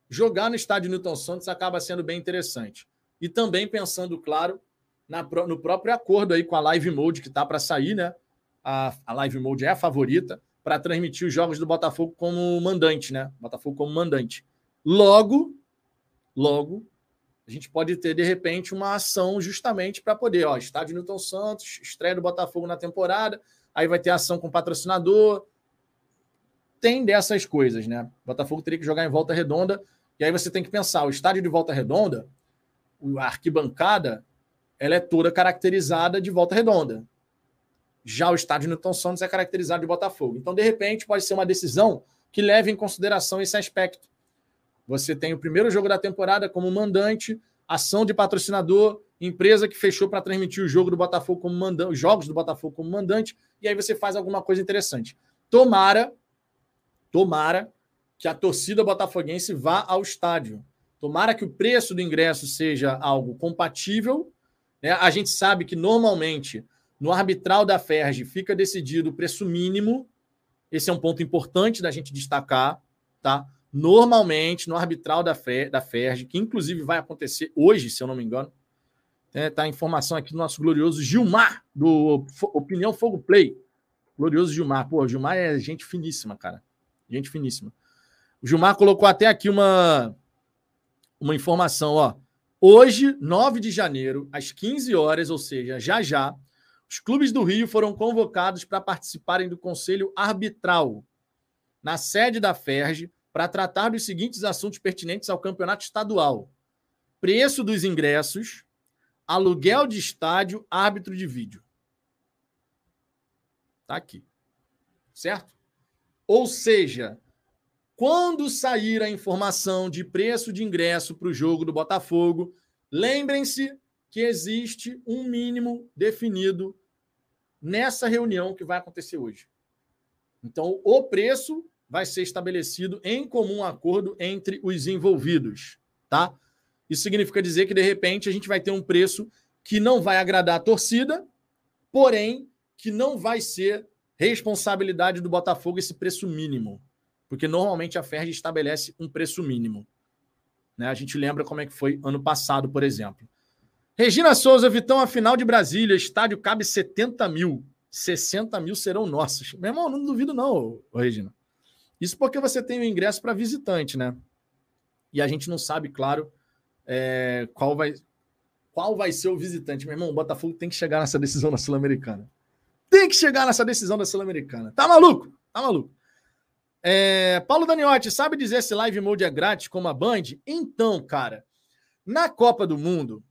jogar no estádio Newton Santos acaba sendo bem interessante. E também pensando, claro, na, no próprio acordo aí com a Live Mode que está para sair, né? A, a Live Mode é a favorita para transmitir os jogos do Botafogo como mandante, né? Botafogo como mandante. Logo, logo, a gente pode ter, de repente, uma ação justamente para poder, ó, estádio Newton Santos, estreia do Botafogo na temporada, aí vai ter ação com patrocinador. Tem dessas coisas, né? O Botafogo teria que jogar em volta redonda, e aí você tem que pensar, o estádio de volta redonda, a arquibancada, ela é toda caracterizada de volta redonda. Já o estádio Newton Santos é caracterizado de Botafogo. Então, de repente, pode ser uma decisão que leve em consideração esse aspecto você tem o primeiro jogo da temporada como mandante, ação de patrocinador, empresa que fechou para transmitir o jogo do Botafogo como mandante, os jogos do Botafogo como mandante, e aí você faz alguma coisa interessante. Tomara, tomara que a torcida botafoguense vá ao estádio. Tomara que o preço do ingresso seja algo compatível. Né? A gente sabe que normalmente no arbitral da Ferge fica decidido o preço mínimo. Esse é um ponto importante da gente destacar, tá? Normalmente, no arbitral da, Fer, da que inclusive vai acontecer hoje, se eu não me engano, né, tá a informação aqui do nosso glorioso Gilmar, do Opinião Fogo Play. Glorioso Gilmar. Pô, Gilmar é gente finíssima, cara. Gente finíssima. O Gilmar colocou até aqui uma, uma informação, ó. Hoje, 9 de janeiro, às 15 horas, ou seja, já já, os clubes do Rio foram convocados para participarem do Conselho Arbitral na sede da FERJ para tratar dos seguintes assuntos pertinentes ao campeonato estadual: preço dos ingressos, aluguel de estádio, árbitro de vídeo. Tá aqui. Certo? Ou seja, quando sair a informação de preço de ingresso para o jogo do Botafogo, lembrem-se que existe um mínimo definido nessa reunião que vai acontecer hoje. Então, o preço vai ser estabelecido em comum acordo entre os envolvidos, tá? Isso significa dizer que de repente a gente vai ter um preço que não vai agradar a torcida, porém que não vai ser responsabilidade do Botafogo esse preço mínimo, porque normalmente a Ferg estabelece um preço mínimo. Né? A gente lembra como é que foi ano passado, por exemplo. Regina Souza, Vitão, a final de Brasília, estádio cabe 70 mil. 60 mil serão nossos. Meu irmão, não duvido, não, Regina. Isso porque você tem o ingresso para visitante, né? E a gente não sabe, claro, é, qual, vai, qual vai ser o visitante. Meu irmão, o Botafogo tem que chegar nessa decisão da Sul-Americana. Tem que chegar nessa decisão da Sul-Americana. Tá maluco? Tá maluco. É, Paulo Daniotti, sabe dizer se live mode é grátis como a Band? Então, cara, na Copa do Mundo,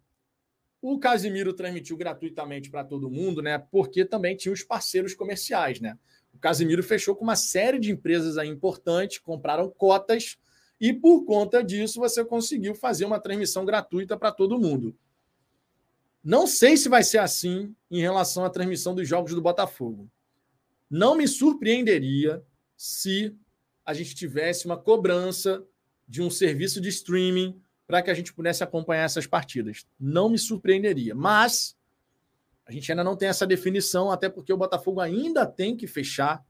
o Casimiro transmitiu gratuitamente para todo mundo, né? Porque também tinha os parceiros comerciais, né? O Casimiro fechou com uma série de empresas aí importantes, compraram cotas e por conta disso você conseguiu fazer uma transmissão gratuita para todo mundo. Não sei se vai ser assim em relação à transmissão dos jogos do Botafogo. Não me surpreenderia se a gente tivesse uma cobrança de um serviço de streaming para que a gente pudesse acompanhar essas partidas. Não me surpreenderia, mas a gente ainda não tem essa definição, até porque o Botafogo ainda tem que fechar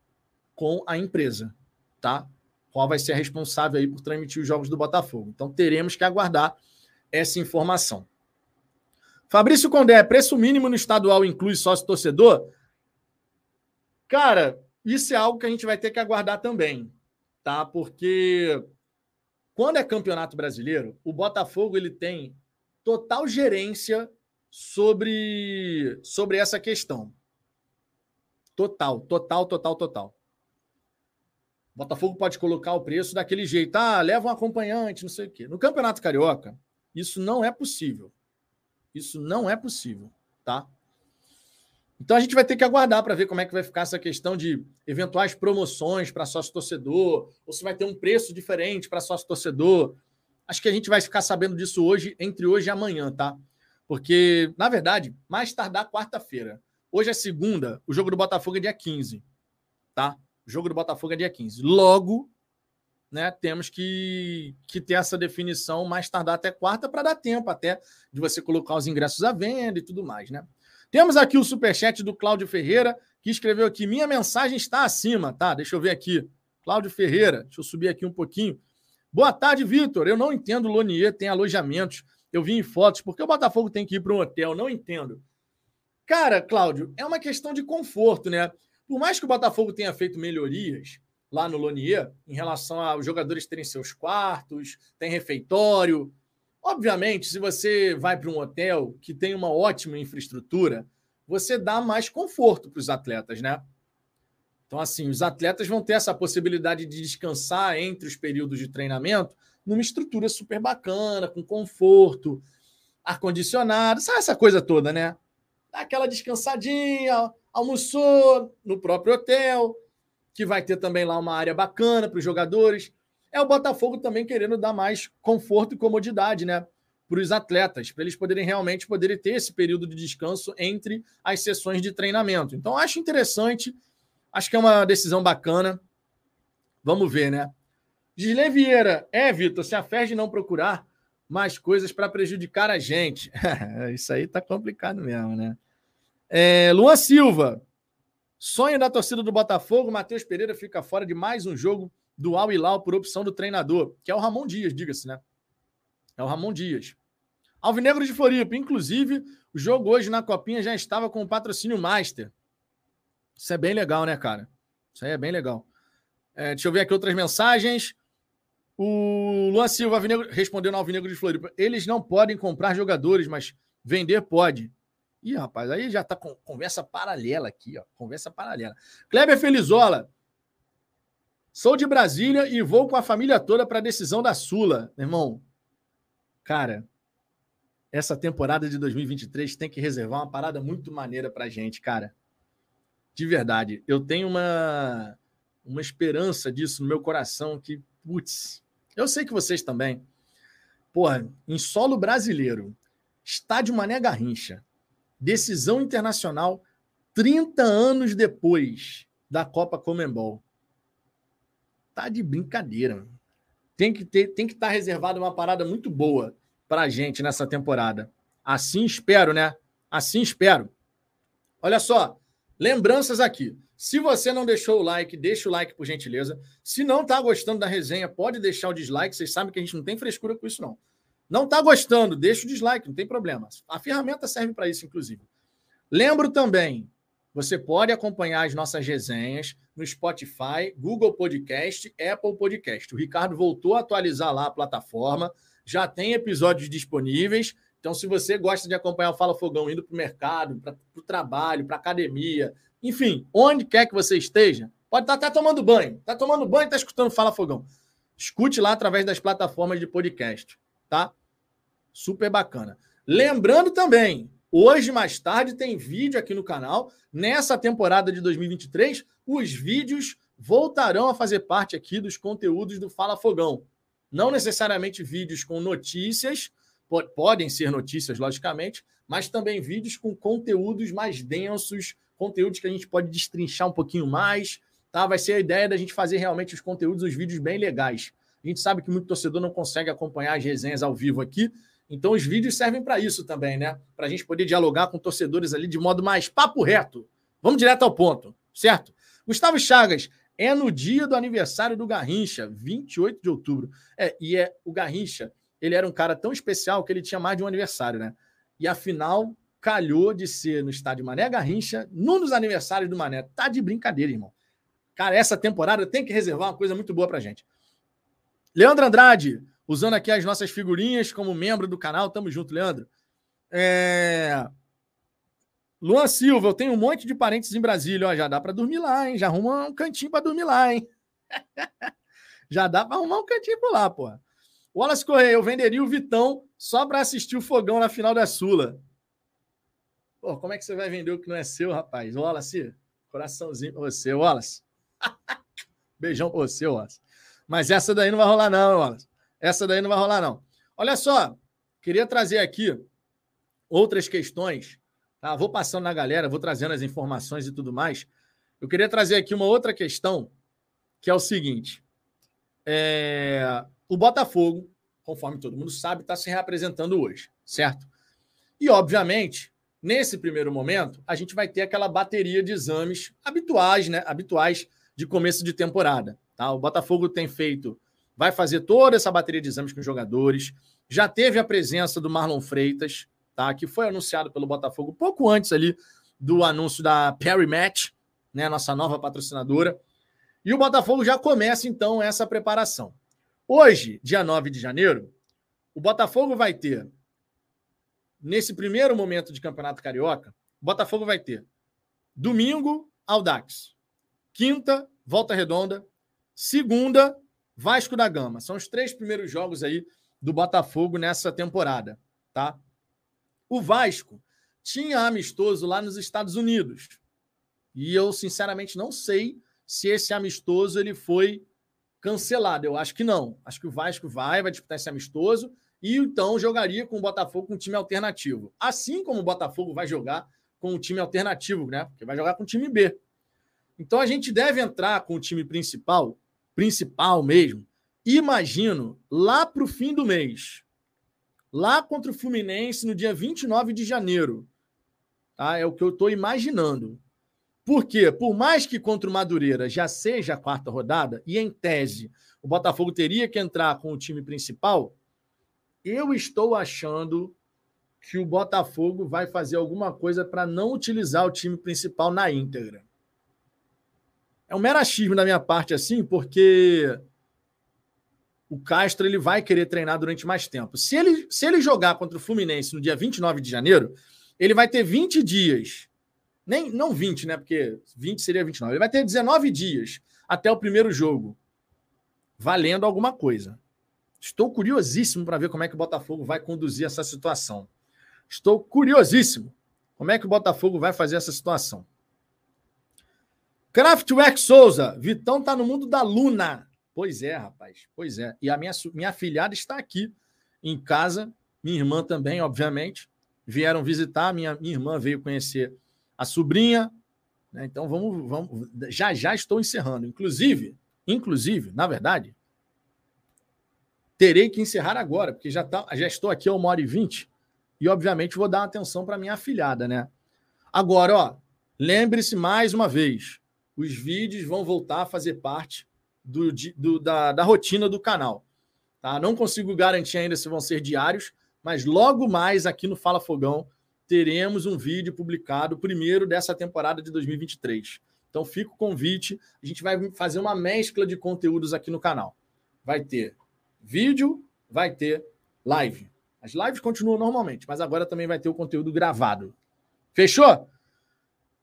com a empresa, tá? Qual vai ser a responsável aí por transmitir os jogos do Botafogo. Então teremos que aguardar essa informação. Fabrício Condé, preço mínimo no estadual inclui sócio torcedor? Cara, isso é algo que a gente vai ter que aguardar também, tá? Porque quando é campeonato brasileiro, o Botafogo ele tem total gerência sobre, sobre essa questão. Total, total, total, total. O Botafogo pode colocar o preço daquele jeito. Ah, leva um acompanhante, não sei o quê. No Campeonato Carioca, isso não é possível. Isso não é possível, tá? Então a gente vai ter que aguardar para ver como é que vai ficar essa questão de eventuais promoções para sócio torcedor, ou se vai ter um preço diferente para sócio torcedor. Acho que a gente vai ficar sabendo disso hoje, entre hoje e amanhã, tá? Porque, na verdade, mais tardar quarta-feira. Hoje é segunda, o jogo do Botafogo é dia 15, tá? O jogo do Botafogo é dia 15. Logo, né, temos que, que ter essa definição mais tardar até quarta para dar tempo até de você colocar os ingressos à venda e tudo mais, né? Temos aqui o superchat do Cláudio Ferreira, que escreveu aqui: minha mensagem está acima, tá? Deixa eu ver aqui. Cláudio Ferreira, deixa eu subir aqui um pouquinho. Boa tarde, Vitor. Eu não entendo Lonier tem alojamentos. Eu vi em fotos. Por que o Botafogo tem que ir para um hotel? Não entendo. Cara, Cláudio, é uma questão de conforto, né? Por mais que o Botafogo tenha feito melhorias lá no Lonier, em relação aos jogadores terem seus quartos, tem refeitório, Obviamente, se você vai para um hotel que tem uma ótima infraestrutura, você dá mais conforto para os atletas, né? Então, assim, os atletas vão ter essa possibilidade de descansar entre os períodos de treinamento numa estrutura super bacana, com conforto, ar-condicionado, sabe essa coisa toda, né? Dá aquela descansadinha, almoçou no próprio hotel, que vai ter também lá uma área bacana para os jogadores é o Botafogo também querendo dar mais conforto e comodidade, né? Para os atletas, para eles poderem realmente poderem ter esse período de descanso entre as sessões de treinamento. Então, acho interessante, acho que é uma decisão bacana. Vamos ver, né? Gisley Vieira, é, Vitor, se a FERJ não procurar mais coisas para prejudicar a gente. Isso aí tá complicado mesmo, né? É, Luan Silva, sonho da torcida do Botafogo, Matheus Pereira fica fora de mais um jogo do Al Hilal por opção do treinador, que é o Ramon Dias, diga-se, né? É o Ramon Dias. Alvinegro de Floripa, inclusive, o jogo hoje na Copinha já estava com o patrocínio Master. Isso é bem legal, né, cara? Isso aí é bem legal. É, deixa eu ver aqui outras mensagens. O Luan Silva Alvinegro, respondeu no Alvinegro de Floripa. Eles não podem comprar jogadores, mas vender pode. Ih, rapaz, aí já tá com conversa paralela aqui, ó. Conversa paralela. Kleber Felizola. Sou de Brasília e vou com a família toda para a decisão da Sula. Irmão, cara, essa temporada de 2023 tem que reservar uma parada muito maneira para gente, cara. De verdade. Eu tenho uma, uma esperança disso no meu coração que, putz, eu sei que vocês também. Porra, em solo brasileiro, estádio Mané Garrincha, decisão internacional 30 anos depois da Copa Comembol tá de brincadeira. Tem que ter, tem que estar tá reservado uma parada muito boa para a gente nessa temporada. Assim espero, né? Assim espero. Olha só, lembranças aqui. Se você não deixou o like, deixa o like por gentileza. Se não está gostando da resenha, pode deixar o dislike. Vocês sabem que a gente não tem frescura com isso, não. Não está gostando, deixa o dislike, não tem problema. A ferramenta serve para isso, inclusive. Lembro também você pode acompanhar as nossas resenhas no Spotify, Google Podcast, Apple Podcast. O Ricardo voltou a atualizar lá a plataforma, já tem episódios disponíveis. Então, se você gosta de acompanhar o Fala Fogão indo para o mercado, para o trabalho, para academia, enfim, onde quer que você esteja, pode estar até tomando banho. Está tomando banho e está escutando Fala Fogão. Escute lá através das plataformas de podcast, tá? Super bacana. Lembrando também, hoje mais tarde tem vídeo aqui no canal. Nessa temporada de 2023, os vídeos voltarão a fazer parte aqui dos conteúdos do Fala Fogão. Não necessariamente vídeos com notícias, podem ser notícias, logicamente, mas também vídeos com conteúdos mais densos, conteúdos que a gente pode destrinchar um pouquinho mais, tá? Vai ser a ideia da gente fazer realmente os conteúdos, os vídeos bem legais. A gente sabe que muito torcedor não consegue acompanhar as resenhas ao vivo aqui, então os vídeos servem para isso também, né? Para a gente poder dialogar com torcedores ali de modo mais papo reto. Vamos direto ao ponto, certo? Gustavo Chagas, é no dia do aniversário do Garrincha, 28 de outubro. É, e é o Garrincha, ele era um cara tão especial que ele tinha mais de um aniversário, né? E afinal, calhou de ser no estádio Mané Garrincha, num dos aniversários do Mané. Tá de brincadeira, irmão. Cara, essa temporada tem que reservar uma coisa muito boa pra gente. Leandro Andrade, usando aqui as nossas figurinhas como membro do canal. Tamo junto, Leandro. É... Luan Silva, eu tenho um monte de parentes em Brasília. Ó, já dá para dormir lá, hein? Já arruma um cantinho para dormir lá, hein? já dá para arrumar um cantinho por lá, pô. Wallace Correia, eu venderia o Vitão só para assistir o fogão na final da Sula. Pô, como é que você vai vender o que não é seu, rapaz? Wallace, coraçãozinho pra você, Wallace. Beijão pra você, Wallace. Mas essa daí não vai rolar, não, Wallace. Essa daí não vai rolar, não. Olha só, queria trazer aqui outras questões. Tá? Vou passando na galera, vou trazendo as informações e tudo mais. Eu queria trazer aqui uma outra questão, que é o seguinte: é... o Botafogo, conforme todo mundo sabe, está se reapresentando hoje, certo? E, obviamente, nesse primeiro momento, a gente vai ter aquela bateria de exames habituais, né? Habituais de começo de temporada. Tá? O Botafogo tem feito, vai fazer toda essa bateria de exames com os jogadores. Já teve a presença do Marlon Freitas, tá? que foi anunciado pelo Botafogo pouco antes ali do anúncio da Perry Match, né? nossa nova patrocinadora. E o Botafogo já começa, então, essa preparação. Hoje, dia 9 de janeiro, o Botafogo vai ter, nesse primeiro momento de Campeonato Carioca, o Botafogo vai ter domingo, Aldax. Quinta, Volta Redonda. Segunda, Vasco da Gama. São os três primeiros jogos aí do Botafogo nessa temporada, tá? O Vasco tinha amistoso lá nos Estados Unidos. E eu, sinceramente, não sei se esse amistoso ele foi cancelado. Eu acho que não. Acho que o Vasco vai, vai disputar esse amistoso e então jogaria com o Botafogo com um time alternativo. Assim como o Botafogo vai jogar com um time alternativo, né? Porque vai jogar com o time B. Então a gente deve entrar com o time principal, principal mesmo, imagino, lá para o fim do mês. Lá contra o Fluminense no dia 29 de janeiro. Tá? É o que eu estou imaginando. Por quê? Por mais que contra o Madureira já seja a quarta rodada, e em tese o Botafogo teria que entrar com o time principal, eu estou achando que o Botafogo vai fazer alguma coisa para não utilizar o time principal na íntegra. É um mero achismo da minha parte, assim, porque o Castro ele vai querer treinar durante mais tempo. Se ele, se ele jogar contra o Fluminense no dia 29 de janeiro, ele vai ter 20 dias. Nem, não 20, né? Porque 20 seria 29. Ele vai ter 19 dias até o primeiro jogo, valendo alguma coisa. Estou curiosíssimo para ver como é que o Botafogo vai conduzir essa situação. Estou curiosíssimo como é que o Botafogo vai fazer essa situação. Kraftwerk Souza, Vitão tá no mundo da Luna. Pois é, rapaz. Pois é. E a minha, minha filhada está aqui em casa, minha irmã também, obviamente. Vieram visitar, minha, minha irmã veio conhecer a sobrinha. Né? Então vamos, vamos. Já já estou encerrando. Inclusive, inclusive, na verdade, terei que encerrar agora, porque já, tá, já estou aqui a uma hora e vinte. E, obviamente, vou dar atenção para minha afilhada, né? Agora, ó, lembre-se mais uma vez: os vídeos vão voltar a fazer parte do, do, da, da rotina do canal. Tá? Não consigo garantir ainda se vão ser diários, mas logo mais aqui no Fala Fogão teremos um vídeo publicado primeiro dessa temporada de 2023. Então fica o convite, a gente vai fazer uma mescla de conteúdos aqui no canal. Vai ter vídeo, vai ter live. As lives continuam normalmente, mas agora também vai ter o conteúdo gravado. Fechou?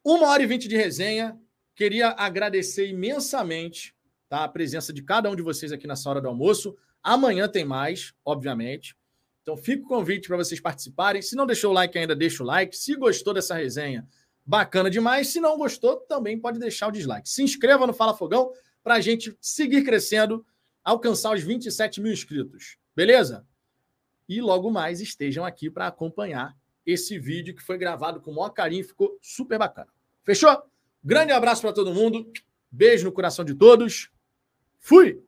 Uma hora e vinte de resenha. Queria agradecer imensamente tá, a presença de cada um de vocês aqui nessa hora do almoço. Amanhã tem mais, obviamente. Então fica o convite para vocês participarem. Se não deixou o like ainda, deixa o like. Se gostou dessa resenha, bacana demais. Se não gostou, também pode deixar o dislike. Se inscreva no Fala Fogão para a gente seguir crescendo, alcançar os 27 mil inscritos. Beleza? E logo mais estejam aqui para acompanhar esse vídeo que foi gravado com o maior carinho, ficou super bacana. Fechou? Grande abraço para todo mundo. Beijo no coração de todos. Fui!